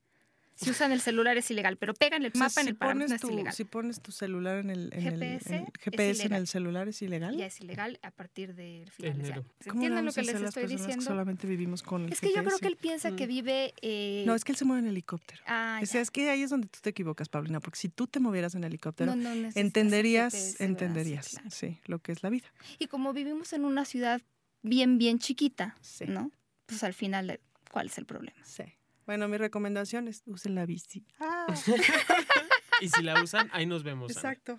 Si usan el celular es ilegal, pero pegan el O sea, mapa en el parabrisas no pones, es tu, ilegal. si pones tu celular en el, en el- GPS en el, GPS en el celular, ¿es ilegal? Ya es ilegal a partir del final de Enero. año. ¿Se ¿Cómo le entienden lo que les estoy que diciendo? solamente vivimos con el Es que yo creo que él piensa que vive... eh, No, es que él se mueve en helicóptero. ah, o sea, ya. es que ahí es donde tú te equivocas, Paulina, porque si tú te movieras en helicóptero, No, no entenderías, GPS, ¿verdad? Sí, entenderías, claro. sí, lo que es la vida. Y como vivimos en una ciudad bien, bien chiquita, Sí. ¿no? Pues al final, ¿cuál es el problema? Sí. Bueno, mi recomendación es usen la bici. Ah, Y si la usan, ahí nos vemos. Ana. exacto.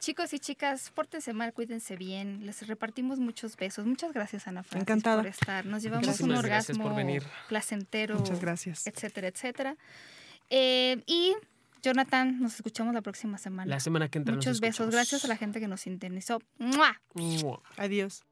Chicos y chicas, pórtense mal, cuídense bien. Les repartimos muchos besos. Muchas gracias, Ana Francis, Encantada. por estar. Nos llevamos un orgasmo por venir. placentero, Muchas gracias. etcétera, etcétera. Eh, y Jonathan, nos escuchamos la próxima semana. La semana que entra nos Muchos besos. Gracias a la gente que nos sintonizó. ¡Mua! Mua. Adiós.